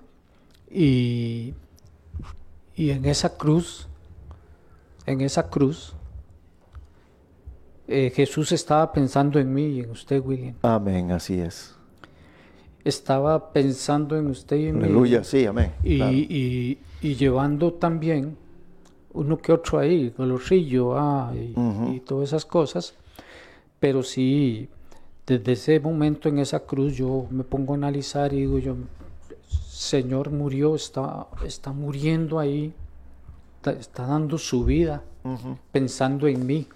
y, y en esa cruz, en esa cruz, eh, Jesús estaba pensando en mí y en usted, William. Amén, así es. Estaba pensando en usted y en mí. Aleluya, sí, amén. Y, claro. y- y llevando también uno que otro ahí, dolorcillo ah, y, y todas esas cosas. Pero sí, desde ese momento en esa cruz yo me pongo a analizar y digo yo, Señor murió, está, está muriendo ahí, está, está dando su vida pensando en mí.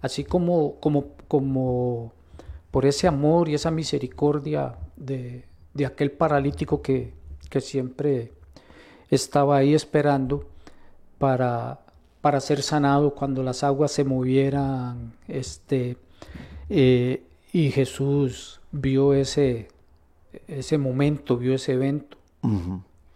Así como, como, como por ese amor y esa misericordia de, de aquel paralítico que, que siempre estaba ahí esperando para, para ser sanado cuando las aguas se movieran. Este, eh, y Jesús vio ese, ese momento, vio ese evento.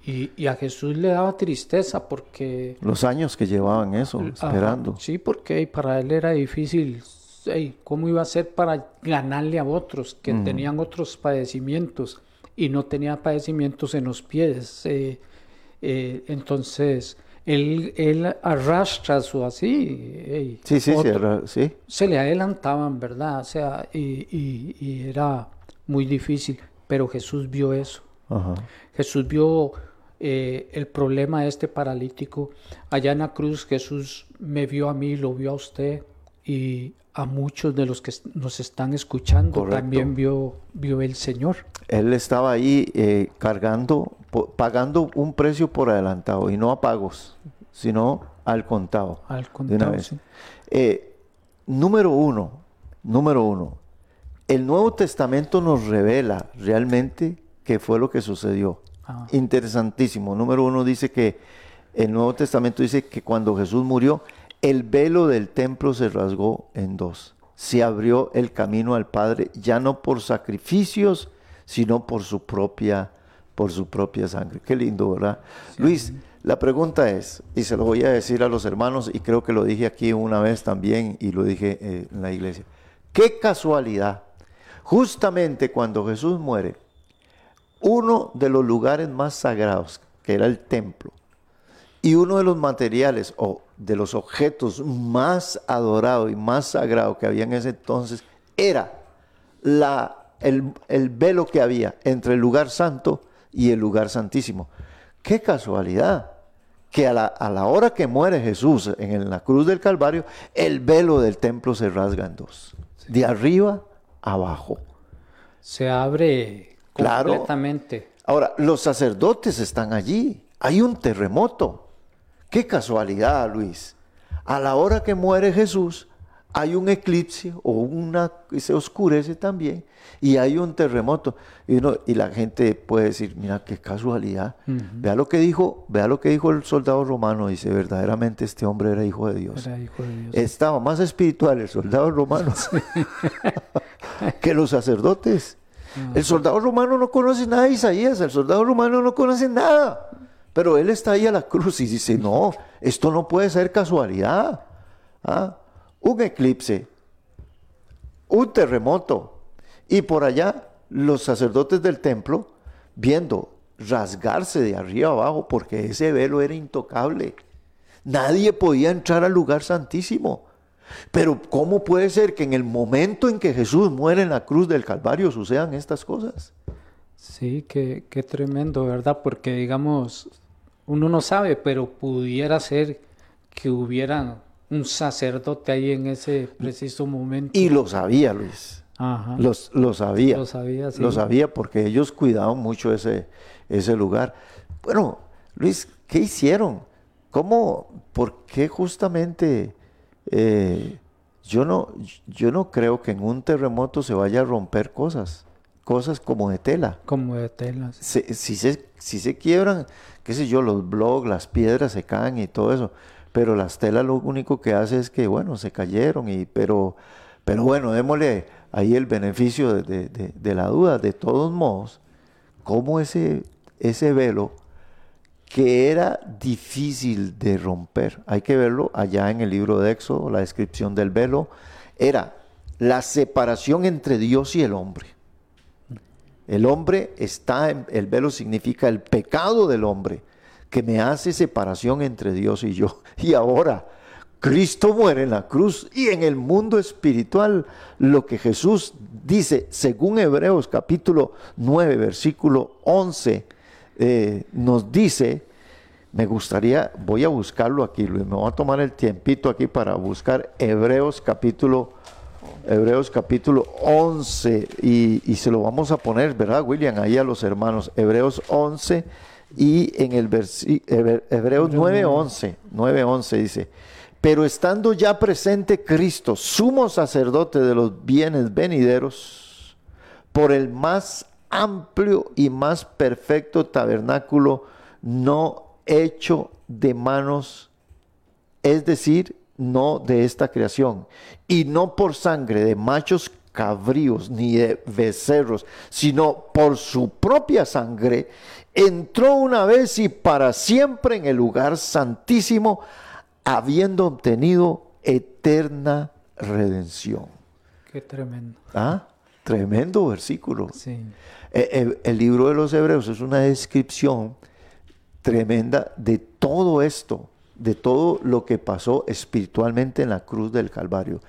Y, y a Jesús le daba tristeza porque Los años que llevaban eso, Ajá, esperando. Sí, porque para él era difícil. ey, ¿Cómo iba a ser para ganarle a otros que tenían otros padecimientos y no tenía padecimientos en los pies? Eh, eh, entonces, él, él arrastra su así. Sí, sí, sí, otro- era- sí. se le adelantaban, ¿verdad? O sea, y, y- y era muy difícil. Pero Jesús vio eso. Ajá. Jesús vio eh, el problema de este paralítico. Allá en la cruz Jesús me vio a mí, lo vio a usted y a muchos de los que nos están escuchando Correcto. también vio, vio el Señor. Él estaba ahí eh, cargando, pagando un precio por adelantado y no a pagos, sino al contado. Al de una contado, vez. sí. Eh, número uno, número uno, el Nuevo Testamento nos revela realmente qué fue lo que sucedió. Ah. Interesantísimo. Número uno dice que el Nuevo Testamento dice que cuando Jesús murió, el velo del templo se rasgó en dos. Se abrió el camino al Padre, ya no por sacrificios, sino por su propia, por su propia sangre. Qué lindo, ¿verdad? Luis, la pregunta es, y se lo voy a decir a los hermanos, y creo que lo dije aquí una vez también, y lo dije eh, en la iglesia. Qué casualidad. Justamente cuando Jesús muere, uno de los lugares más sagrados, que era el templo, y uno de los materiales o de los objetos más adorados y más sagrados que había en ese entonces, era la, el, el velo que había entre el lugar santo y el lugar santísimo. Qué casualidad que a la, a la hora que muere Jesús en, la cruz del Calvario, el velo del templo se rasga en dos, de arriba a abajo. Se abre Claro. completamente. Ahora, los sacerdotes están allí. Hay un terremoto. Qué casualidad, Luis. A la hora que muere Jesús, hay un eclipse o una se oscurece también y hay un terremoto. Y, uno- y la gente puede decir, mira qué casualidad. Vea lo que dijo, vea lo que dijo el soldado romano. Dice, verdaderamente este hombre era hijo de Dios. Era hijo de Dios. Estaba más espiritual el soldado romano que los sacerdotes. El soldado romano no conoce nada de Isaías, el soldado romano no conoce nada. Pero él está ahí a la cruz y dice, no, esto no puede ser casualidad. ¿Ah? Un eclipse, un terremoto. Y por allá los sacerdotes del templo viendo rasgarse de arriba abajo porque ese velo era intocable. Nadie podía entrar al lugar santísimo. Pero ¿cómo puede ser que en el momento en que Jesús muere en la cruz del Calvario sucedan estas cosas? Sí, qué, qué tremendo, ¿verdad? Porque digamos, uno no sabe, pero pudiera ser que hubiera un sacerdote ahí en ese preciso momento. Y lo sabía Luis. Ajá. Los- Lo, sabía. Lo sabía, sí. Lo sabía porque ellos cuidaban mucho ese, ese lugar. Bueno, Luis, ¿qué hicieron? ¿Cómo? ¿Por qué justamente? eh, yo, no, yo no creo que en un terremoto se vaya a romper cosas. Cosas como de tela. Como de telas. se- si, se, si se quiebran, qué sé yo, los blogs, las piedras se caen y todo eso. pero las telas lo único que hace es que, bueno, se cayeron, y, pero, pero bueno, démosle ahí el beneficio de, de- de la duda. De todos modos, cómo ese, ese velo que era difícil de romper, hay que verlo allá en el libro de Éxodo, la descripción del velo, era la separación entre Dios y el hombre. El hombre está, en, el velo significa el pecado del hombre, que me hace separación entre Dios y yo. Y ahora, Cristo muere en la cruz y en el mundo espiritual, lo que Jesús dice, según Hebreos capítulo 9, versículo 11, eh, nos dice, me gustaría, voy a buscarlo aquí, Luis, me voy a tomar el tiempito aquí para buscar Hebreos capítulo Hebreos capítulo 11 y, y se lo vamos a poner, ¿verdad, William? Ahí a los hermanos. Hebreos 11 y en el Hebre- Hebreos 9, 11, 9, 11 dice, pero estando ya presente Cristo, sumo sacerdote de los bienes venideros, por el más amplio y más perfecto tabernáculo no hecho de manos es decir, no de esta creación, y no por sangre de machos cabríos ni de becerros, sino por su propia sangre, entró una vez y para siempre en el lugar santísimo, habiendo obtenido eterna redención. Qué tremendo. ¿Ah? Tremendo versículo. Sí. Eh, eh, El libro de los Hebreos es una descripción tremenda de todo esto, de todo lo que pasó espiritualmente en la cruz del Calvario.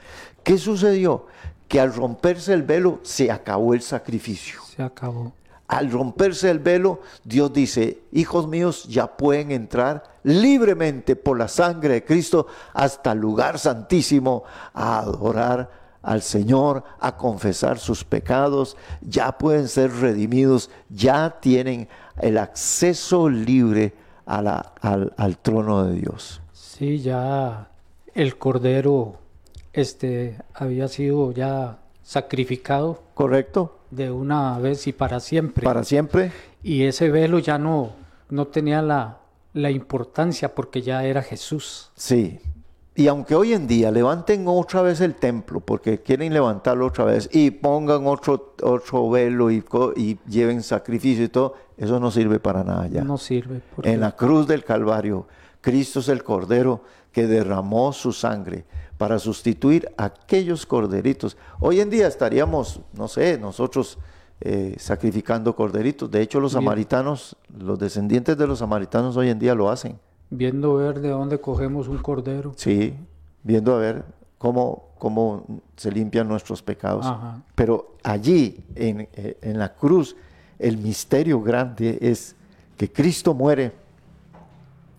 ¿Qué sucedió? Que al romperse el velo se acabó el sacrificio. Se acabó. Al romperse el velo, Dios dice, hijos míos, ya pueden entrar libremente por la sangre de Cristo hasta el lugar santísimo a adorar al Señor, a confesar sus pecados, ya pueden ser redimidos, ya tienen el acceso libre a la- al, al trono de Dios. Sí, ya el cordero este había sido ya sacrificado ¿Correcto? de una vez y para siempre. Para siempre. Y ese velo ya no, no tenía la, la importancia porque ya era Jesús. Sí. Y aunque hoy en día levanten otra vez el templo, porque quieren levantarlo otra vez, y pongan otro, otro velo y, y lleven sacrificio y todo, eso no sirve para nada ya. No sirve. porque- En la cruz del Calvario, Cristo es el Cordero que derramó su sangre para sustituir a aquellos corderitos. Hoy en día estaríamos, no sé, nosotros eh, sacrificando corderitos. De hecho, los Bien. samaritanos, los descendientes de los samaritanos hoy en día lo hacen. Viendo ver de dónde cogemos un cordero. Sí, viendo a ver cómo, cómo se limpian nuestros pecados. Ajá. Pero allí, en, eh, en la cruz, el misterio grande es que Cristo muere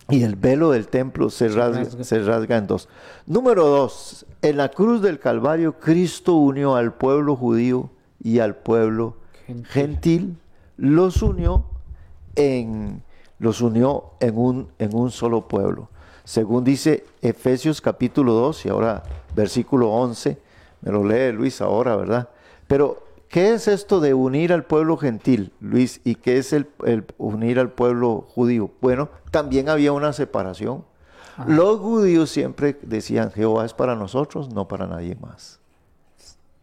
y el velo del templo se rasga, rasga. se rasga en dos. Número dos, en la cruz del Calvario, Cristo unió al pueblo judío y al pueblo Gentil. gentil, los unió en, los unió en un, en un solo pueblo. Según dice Efesios capítulo 2 y ahora versículo 11, me lo lee Luis ahora, ¿verdad? Pero, ¿qué es esto de unir al pueblo gentil, Luis? ¿Y qué es el, el unir al pueblo judío? Bueno, también había una separación. Los judíos siempre decían, Jehová es para nosotros, no para nadie más.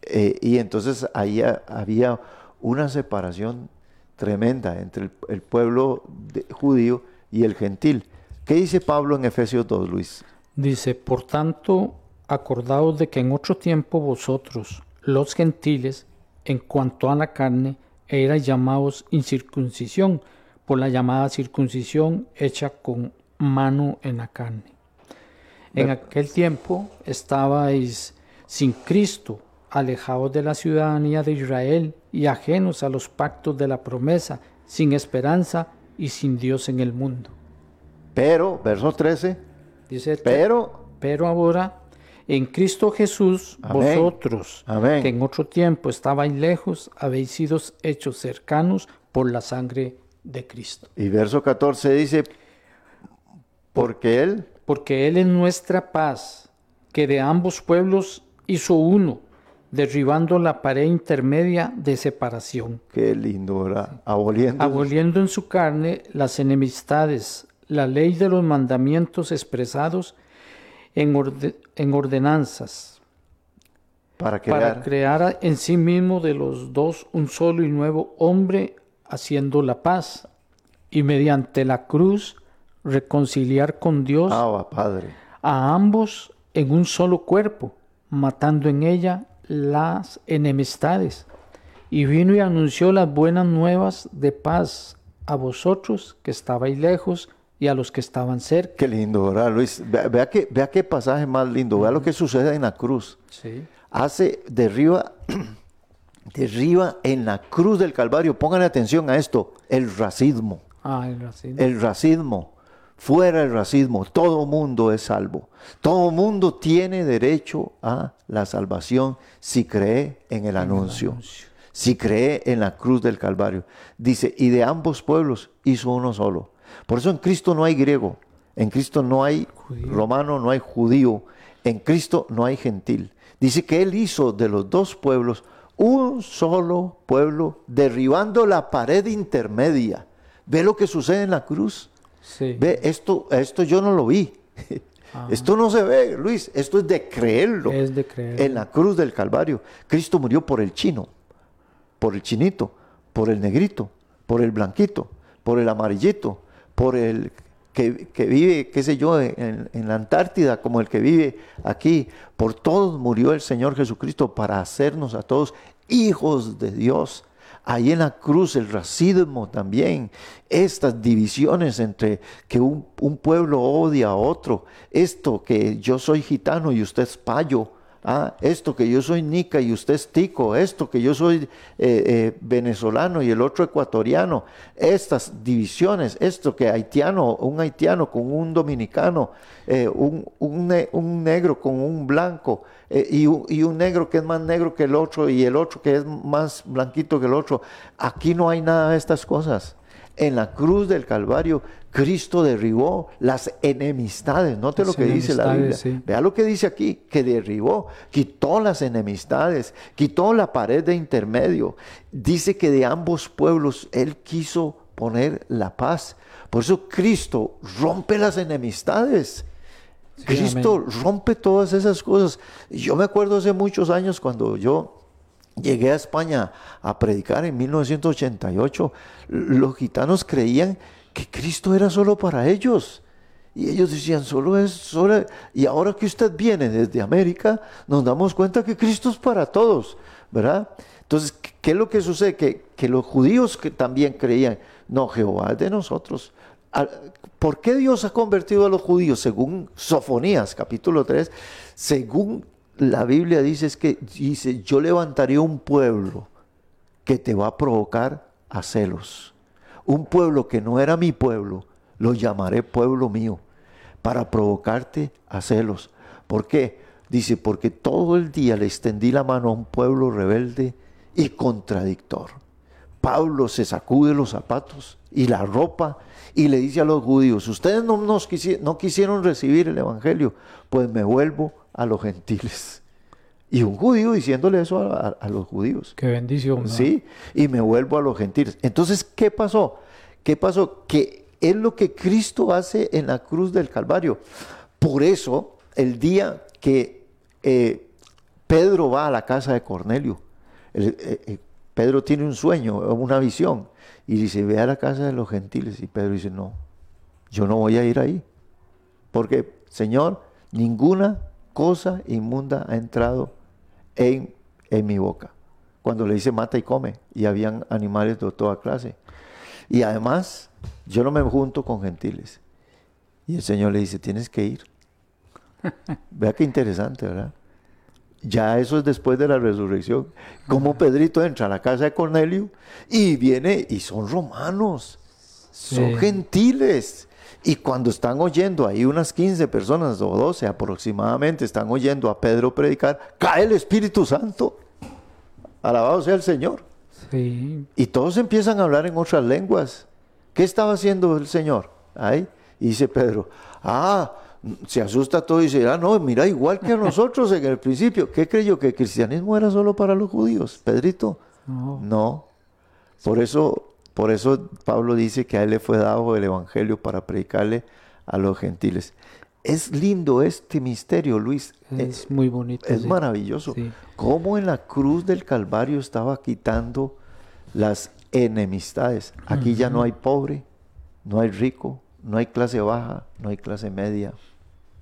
Eh, y entonces ahí ha- había una separación tremenda entre el, el pueblo de- judío y el gentil. ¿Qué dice Pablo en Efesios 2, Luis? Dice, por tanto, acordaos de que en otro tiempo vosotros, los gentiles, en cuanto a la carne, erais llamados incircuncisión, por la llamada circuncisión hecha con mano en la carne. En aquel tiempo estabais sin Cristo, alejados de la ciudadanía de Israel y ajenos a los pactos de la promesa, sin esperanza y sin Dios en el mundo. Pero, verso 13, Dice, pero, pero ahora, en Cristo Jesús, Amén. vosotros, Amén. que en otro tiempo estabais lejos, habéis sido hechos cercanos por la sangre de Cristo. y verso 14 dice, porque Él, Porque Él es nuestra paz, que de ambos pueblos hizo uno, derribando la pared intermedia de separación, qué lindo, ¿verdad? Aboliendo. aboliendo en su carne las enemistades, la ley de los mandamientos expresados en, orde- en ordenanzas, Para crear. para crear en sí mismo de los dos un solo y nuevo hombre, haciendo la paz, y mediante la cruz reconciliar con Dios Abba, Padre. a ambos en un solo cuerpo, matando en ella las enemistades. Y vino y anunció las buenas nuevas de paz a vosotros que estabais lejos y a los que estaban cerca. Qué lindo, ¿verdad, Luis? Vea, vea qué, vea qué pasaje más lindo. Vea lo que sucede en la cruz. Sí. Hace derriba, derriba en la cruz del Calvario. Pongan atención a esto: el racismo. Ah, el racismo. El racismo. Fuera el racismo, todo mundo es salvo. Todo mundo tiene derecho a la salvación si cree en el anuncio. Si cree en la cruz del Calvario. Dice, y de ambos pueblos hizo uno solo. Por eso en Cristo no hay griego, en Cristo no hay romano, no hay judío, en Cristo no hay gentil. Dice que Él hizo de los dos pueblos un solo pueblo, derribando la pared intermedia. ¿Ve lo que sucede en la cruz? Sí. Ve, esto, esto yo no lo vi. Esto no se ve, Luis. Esto es de creerlo. Es de creerlo. En la cruz del Calvario. Cristo murió por el chino, por el chinito, por el negrito, por el blanquito, por el amarillito, por el que, que vive, qué sé yo, en, en la Antártida, como el que vive aquí. Por todos murió el Señor Jesucristo para hacernos a todos hijos de Dios. Ahí en la cruz el racismo también, estas divisiones entre que un, pueblo odia a otro, esto que yo soy gitano y usted es payo, ah, esto que yo soy nica y usted es tico, esto que yo soy eh, eh, venezolano y el otro ecuatoriano, estas divisiones, esto que haitiano, un haitiano con un dominicano, eh, un, un un negro con un blanco, y un negro que es más negro que el otro y el otro que es más blanquito que el otro. Aquí no hay nada de estas cosas. En la cruz del Calvario, Cristo derribó las enemistades. Note lo que dice la Biblia. sí. Vea lo que dice aquí, que derribó, quitó las enemistades, quitó la pared de intermedio. Dice que de ambos pueblos Él quiso poner la paz. Por eso Cristo rompe las enemistades. Cristo rompe todas esas cosas. Yo me acuerdo hace muchos años cuando yo llegué a España a predicar en 1988, los gitanos creían que Cristo era solo para ellos. Y ellos decían, solo es, solo... Y ahora que usted viene desde América, nos damos cuenta que Cristo es para todos, ¿verdad? Entonces, ¿qué es lo que sucede? Que, que los judíos que también creían, no, Jehová es de nosotros. Al- ¿Por qué Dios ha convertido a los judíos? Según Sofonías, capítulo 3, según la Biblia dice, es que dice, yo levantaré un pueblo que te va a provocar a celos. Un pueblo que no era mi pueblo, lo llamaré pueblo mío, para provocarte a celos. ¿Por qué? Dice, porque todo el día le extendí la mano a un pueblo rebelde y contradictor. Pablo se sacude los zapatos y la ropa y le dice a los judíos, ustedes no, nos no quisieron recibir el Evangelio, pues me vuelvo a los gentiles. Y un judío diciéndole eso a, a- a los judíos. Qué bendición. ¿no? Sí, y me vuelvo a los gentiles. Entonces, ¿qué pasó? ¿Qué pasó? Que es lo que Cristo hace en la cruz del Calvario. Por eso, el día que eh, Pedro va a la casa de Cornelio, el- eh, eh, Pedro tiene un sueño, una visión, y dice, ve a la casa de los gentiles. Y Pedro dice, no, yo no voy a ir ahí. Porque, Señor, ninguna cosa inmunda ha entrado en, en mi boca. Cuando le dice mata y come, y habían animales de toda clase. Y además, yo no me junto con gentiles. Y el Señor le dice, tienes que ir. Vea qué interesante, ¿verdad? Ya eso es después de la resurrección. Como Pedrito entra a la casa de Cornelio y viene, y son romanos, son Sí. gentiles. Y cuando están oyendo, ahí unas 15 personas o 12 aproximadamente están oyendo a Pedro predicar, cae el Espíritu Santo. Alabado sea el Señor. Sí. Y todos empiezan a hablar en otras lenguas. ¿Qué estaba haciendo el Señor? Ahí. Y dice Pedro, ah, se asusta todo y dice, ah, no, mira, igual que a nosotros en el principio. ¿Qué creyó? ¿Que el cristianismo era solo para los judíos? Pedrito. No. No. Por eso, por eso Pablo dice que a él le fue dado el evangelio para predicarle a los gentiles. es lindo este misterio, Luis. Es eh, muy bonito. Es maravilloso. Cómo en la cruz del Calvario estaba quitando las enemistades. Aquí ya no hay pobre, no hay rico, no hay clase baja, no hay clase media.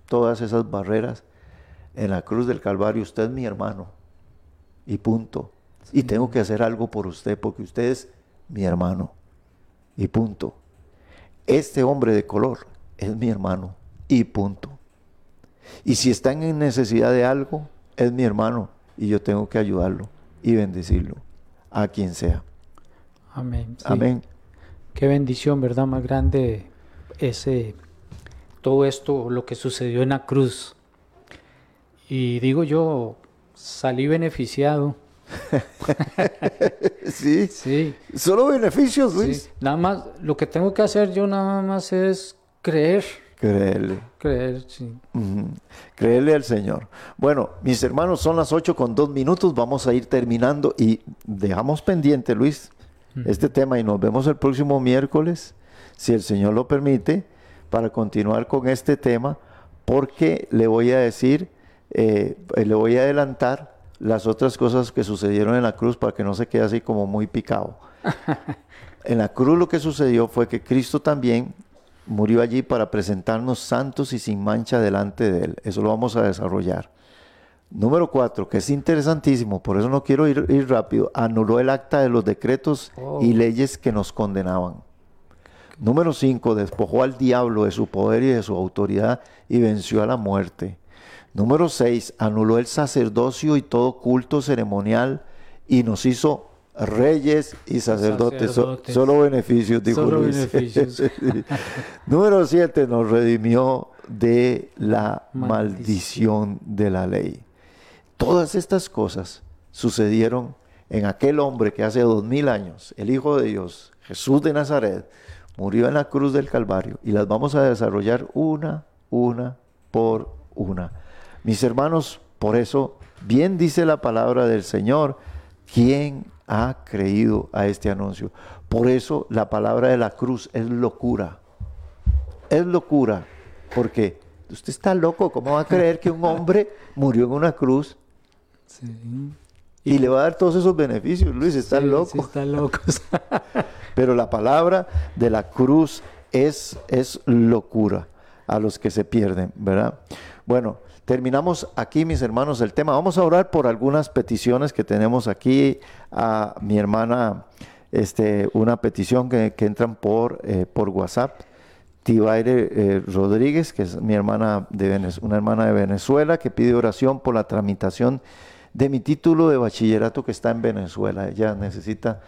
Todas esas barreras. En la cruz del Calvario usted es mi hermano. Y punto. Y tengo que hacer algo por usted porque usted es mi hermano. Y punto. Este hombre de color es mi hermano y punto. Y si están en necesidad de algo, es mi hermano y yo tengo que ayudarlo y bendecirlo a quien sea. Amén. Amén. Qué bendición, ¿verdad? Más grande ese todo esto, lo que sucedió en la cruz. Y digo yo, salí beneficiado. sí. Sí. Solo beneficios, Luis. Nada más, lo que tengo que hacer yo nada más es creer Creerle. Creer, sí. Creerle al Señor. Bueno, mis hermanos, son las 8 con dos minutos. Vamos a ir terminando y dejamos pendiente, Luis, este tema y nos vemos el próximo miércoles, si el Señor lo permite, para continuar con este tema, porque le voy a decir, eh, le voy a adelantar las otras cosas que sucedieron en la cruz para que no se quede así como muy picado. en la cruz lo que sucedió fue que Cristo también murió allí para presentarnos santos y sin mancha delante de Él. Eso lo vamos a desarrollar. Número cuatro, que es interesantísimo, por eso no quiero ir, rápido, anuló el acta de los decretos y oh. leyes que nos condenaban. Número cinco, despojó al diablo de su poder y de su autoridad y venció a la muerte. Número seis, anuló el sacerdocio y todo culto ceremonial y nos hizo reyes y sacerdotes, solo beneficios, dijo solo beneficios. Número siete, nos redimió de la maldición. de la ley. Todas estas cosas sucedieron en aquel hombre que hace dos mil años, el Hijo de Dios, Jesús de Nazaret, murió en la cruz del Calvario y las vamos a desarrollar una, una por una. Mis hermanos, por eso, bien dice la palabra del Señor, ¿quién ha creído a este anuncio. Por eso la palabra de la cruz es locura. Es locura. Porque usted está loco. ¿Cómo va a creer que un hombre murió en una cruz? Y le va a dar todos esos beneficios. Luis, está loco. está loco. Pero la palabra de la cruz es, es locura a los que se pierden, ¿verdad? Bueno, Terminamos aquí, mis hermanos, el tema. Vamos a orar por algunas peticiones que tenemos aquí. A mi hermana, este, una petición que, entran por, eh, por WhatsApp. Tibaire eh, Rodríguez, que es mi hermana de una hermana de Venezuela, que pide oración por la tramitación de mi título de bachillerato que está en Venezuela. Ella necesita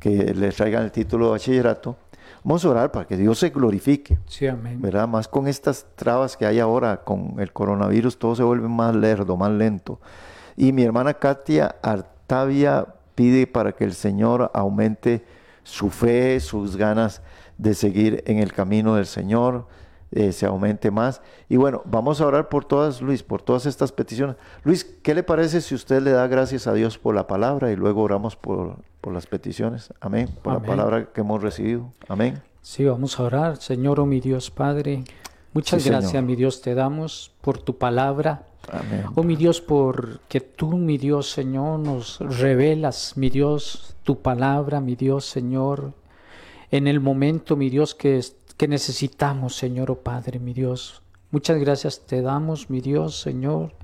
que le traigan el título de bachillerato Vamos a orar para que Dios se glorifique. Sí, amén. ¿Verdad? Más con estas trabas que hay ahora con el coronavirus, todo se vuelve más lerdo, más lento. Y mi hermana Katia Artavia pide para que el Señor aumente su fe, sus ganas de seguir en el camino del Señor, eh, se aumente más. Y bueno, vamos a orar por todas, Luis, por todas estas peticiones. Luis, ¿qué le parece si usted le da gracias a Dios por la palabra y luego oramos por por las peticiones. Amén. Por la palabra que hemos recibido. Amén. Sí, vamos a orar. Señor, oh mi Dios Padre, muchas gracias, mi Dios, te damos por tu palabra. Amén. Oh mi Dios, porque tú, mi Dios, Señor, nos revelas, mi Dios, tu palabra, mi Dios, Señor, en el momento, mi Dios, que, que necesitamos, Señor, oh Padre, mi Dios. Muchas gracias te damos, mi Dios, Señor.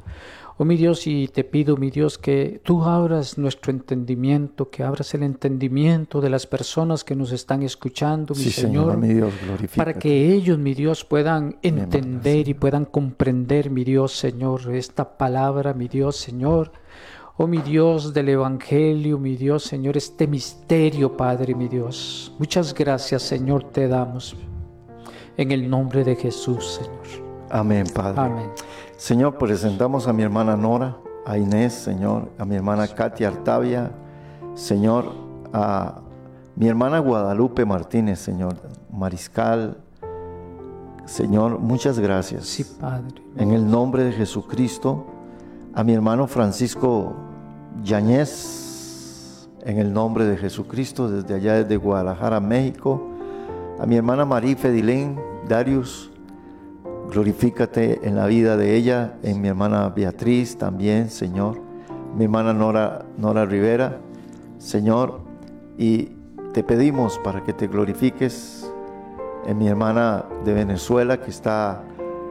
Oh mi Dios, y te pido, mi Dios, que tú abras nuestro entendimiento, que abras el entendimiento de las personas que nos están escuchando, mi Señor, mi Dios, para que ellos, mi Dios, puedan entender y puedan comprender, mi Dios, Señor, esta palabra, mi Dios, Señor. Oh mi Dios del Evangelio, mi Dios, Señor, este misterio, Padre, mi Dios. Muchas gracias, Señor, te damos. En el nombre de Jesús, Señor. Amén, Padre. Amén. Señor, presentamos a mi hermana Nora, a Inés, Señor, a mi hermana Katia Artavia, Señor, a mi hermana Guadalupe Martínez, Señor, Mariscal. Señor, muchas gracias. Sí, Padre. En el nombre de Jesucristo, a mi hermano Francisco Yañez, en el nombre de Jesucristo, desde allá, desde Guadalajara, México, a mi hermana María Fedilén Darius, glorifícate en la vida de ella, en mi hermana Beatriz también, Señor, mi hermana Nora, Nora Rivera, Señor, y te pedimos para que te glorifiques en mi hermana de Venezuela que está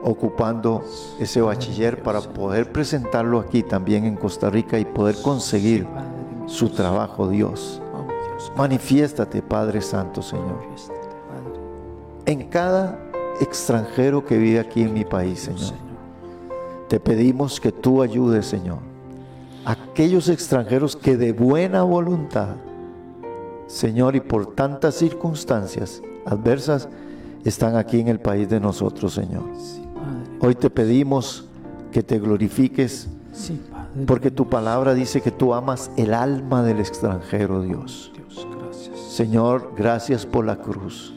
ocupando ese bachiller para poder presentarlo aquí también en Costa Rica y poder conseguir su trabajo, Dios. Manifiéstate, Padre Santo, Señor. En cada extranjero que vive aquí en mi país, Señor. Te pedimos que tú ayudes, Señor. Aquellos extranjeros que de buena voluntad, Señor, y por tantas circunstancias adversas, están aquí en el país de nosotros, Señor. Hoy te pedimos que te glorifiques, porque tu palabra dice que tú amas el alma del extranjero, Dios. Señor, gracias por la cruz.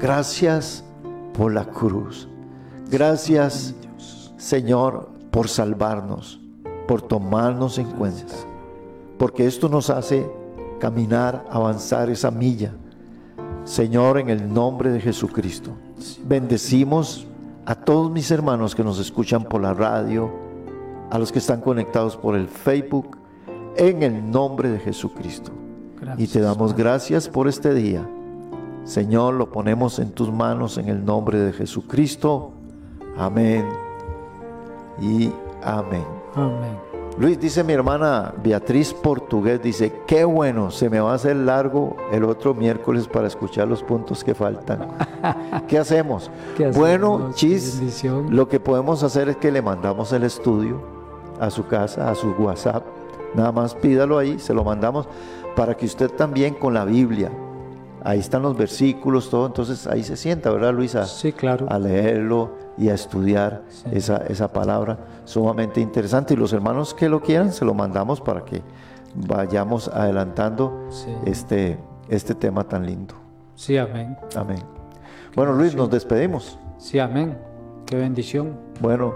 Gracias por la cruz. Gracias, Señor, por salvarnos, por tomarnos en cuenta. Porque esto nos hace caminar, avanzar esa milla. Señor, en el nombre de Jesucristo, bendecimos a todos mis hermanos que nos escuchan por la radio, a los que están conectados por el Facebook, en el nombre de Jesucristo. y te damos gracias por este día. Señor, lo ponemos en tus manos en el nombre de Jesucristo. Amén y amén. Amén. Luis, dice mi hermana Beatriz Portugués, dice, qué bueno, se me va a hacer largo el otro miércoles para escuchar los puntos que faltan. ¿Qué hacemos? Bueno, Chis, lo que podemos hacer es que le mandamos el estudio a su casa, a su WhatsApp. Nada más pídalo ahí, se lo mandamos para que usted también con la Biblia, ahí están los versículos, todo, entonces ahí se sienta, ¿verdad, Luisa? Sí, claro. A leerlo y a estudiar esa, esa palabra sumamente interesante. Y los hermanos que lo quieran, se lo mandamos para que vayamos adelantando este, este tema tan lindo. Sí, amén. Amén. Bueno, Luis, nos despedimos. Sí, amén. Qué bendición. Bueno,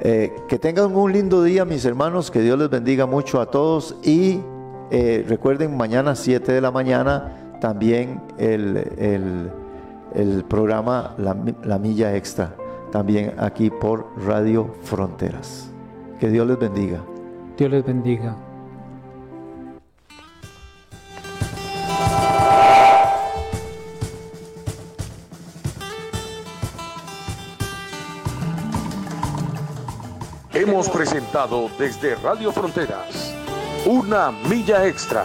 eh, que tengan un lindo día, mis hermanos. Que Dios les bendiga mucho a todos. Y eh, recuerden, mañana 7 de la mañana también el, el, programa la, la Milla Extra también aquí por Radio Fronteras. Que Dios les bendiga. Dios les bendiga. Hemos presentado desde Radio Fronteras una milla extra.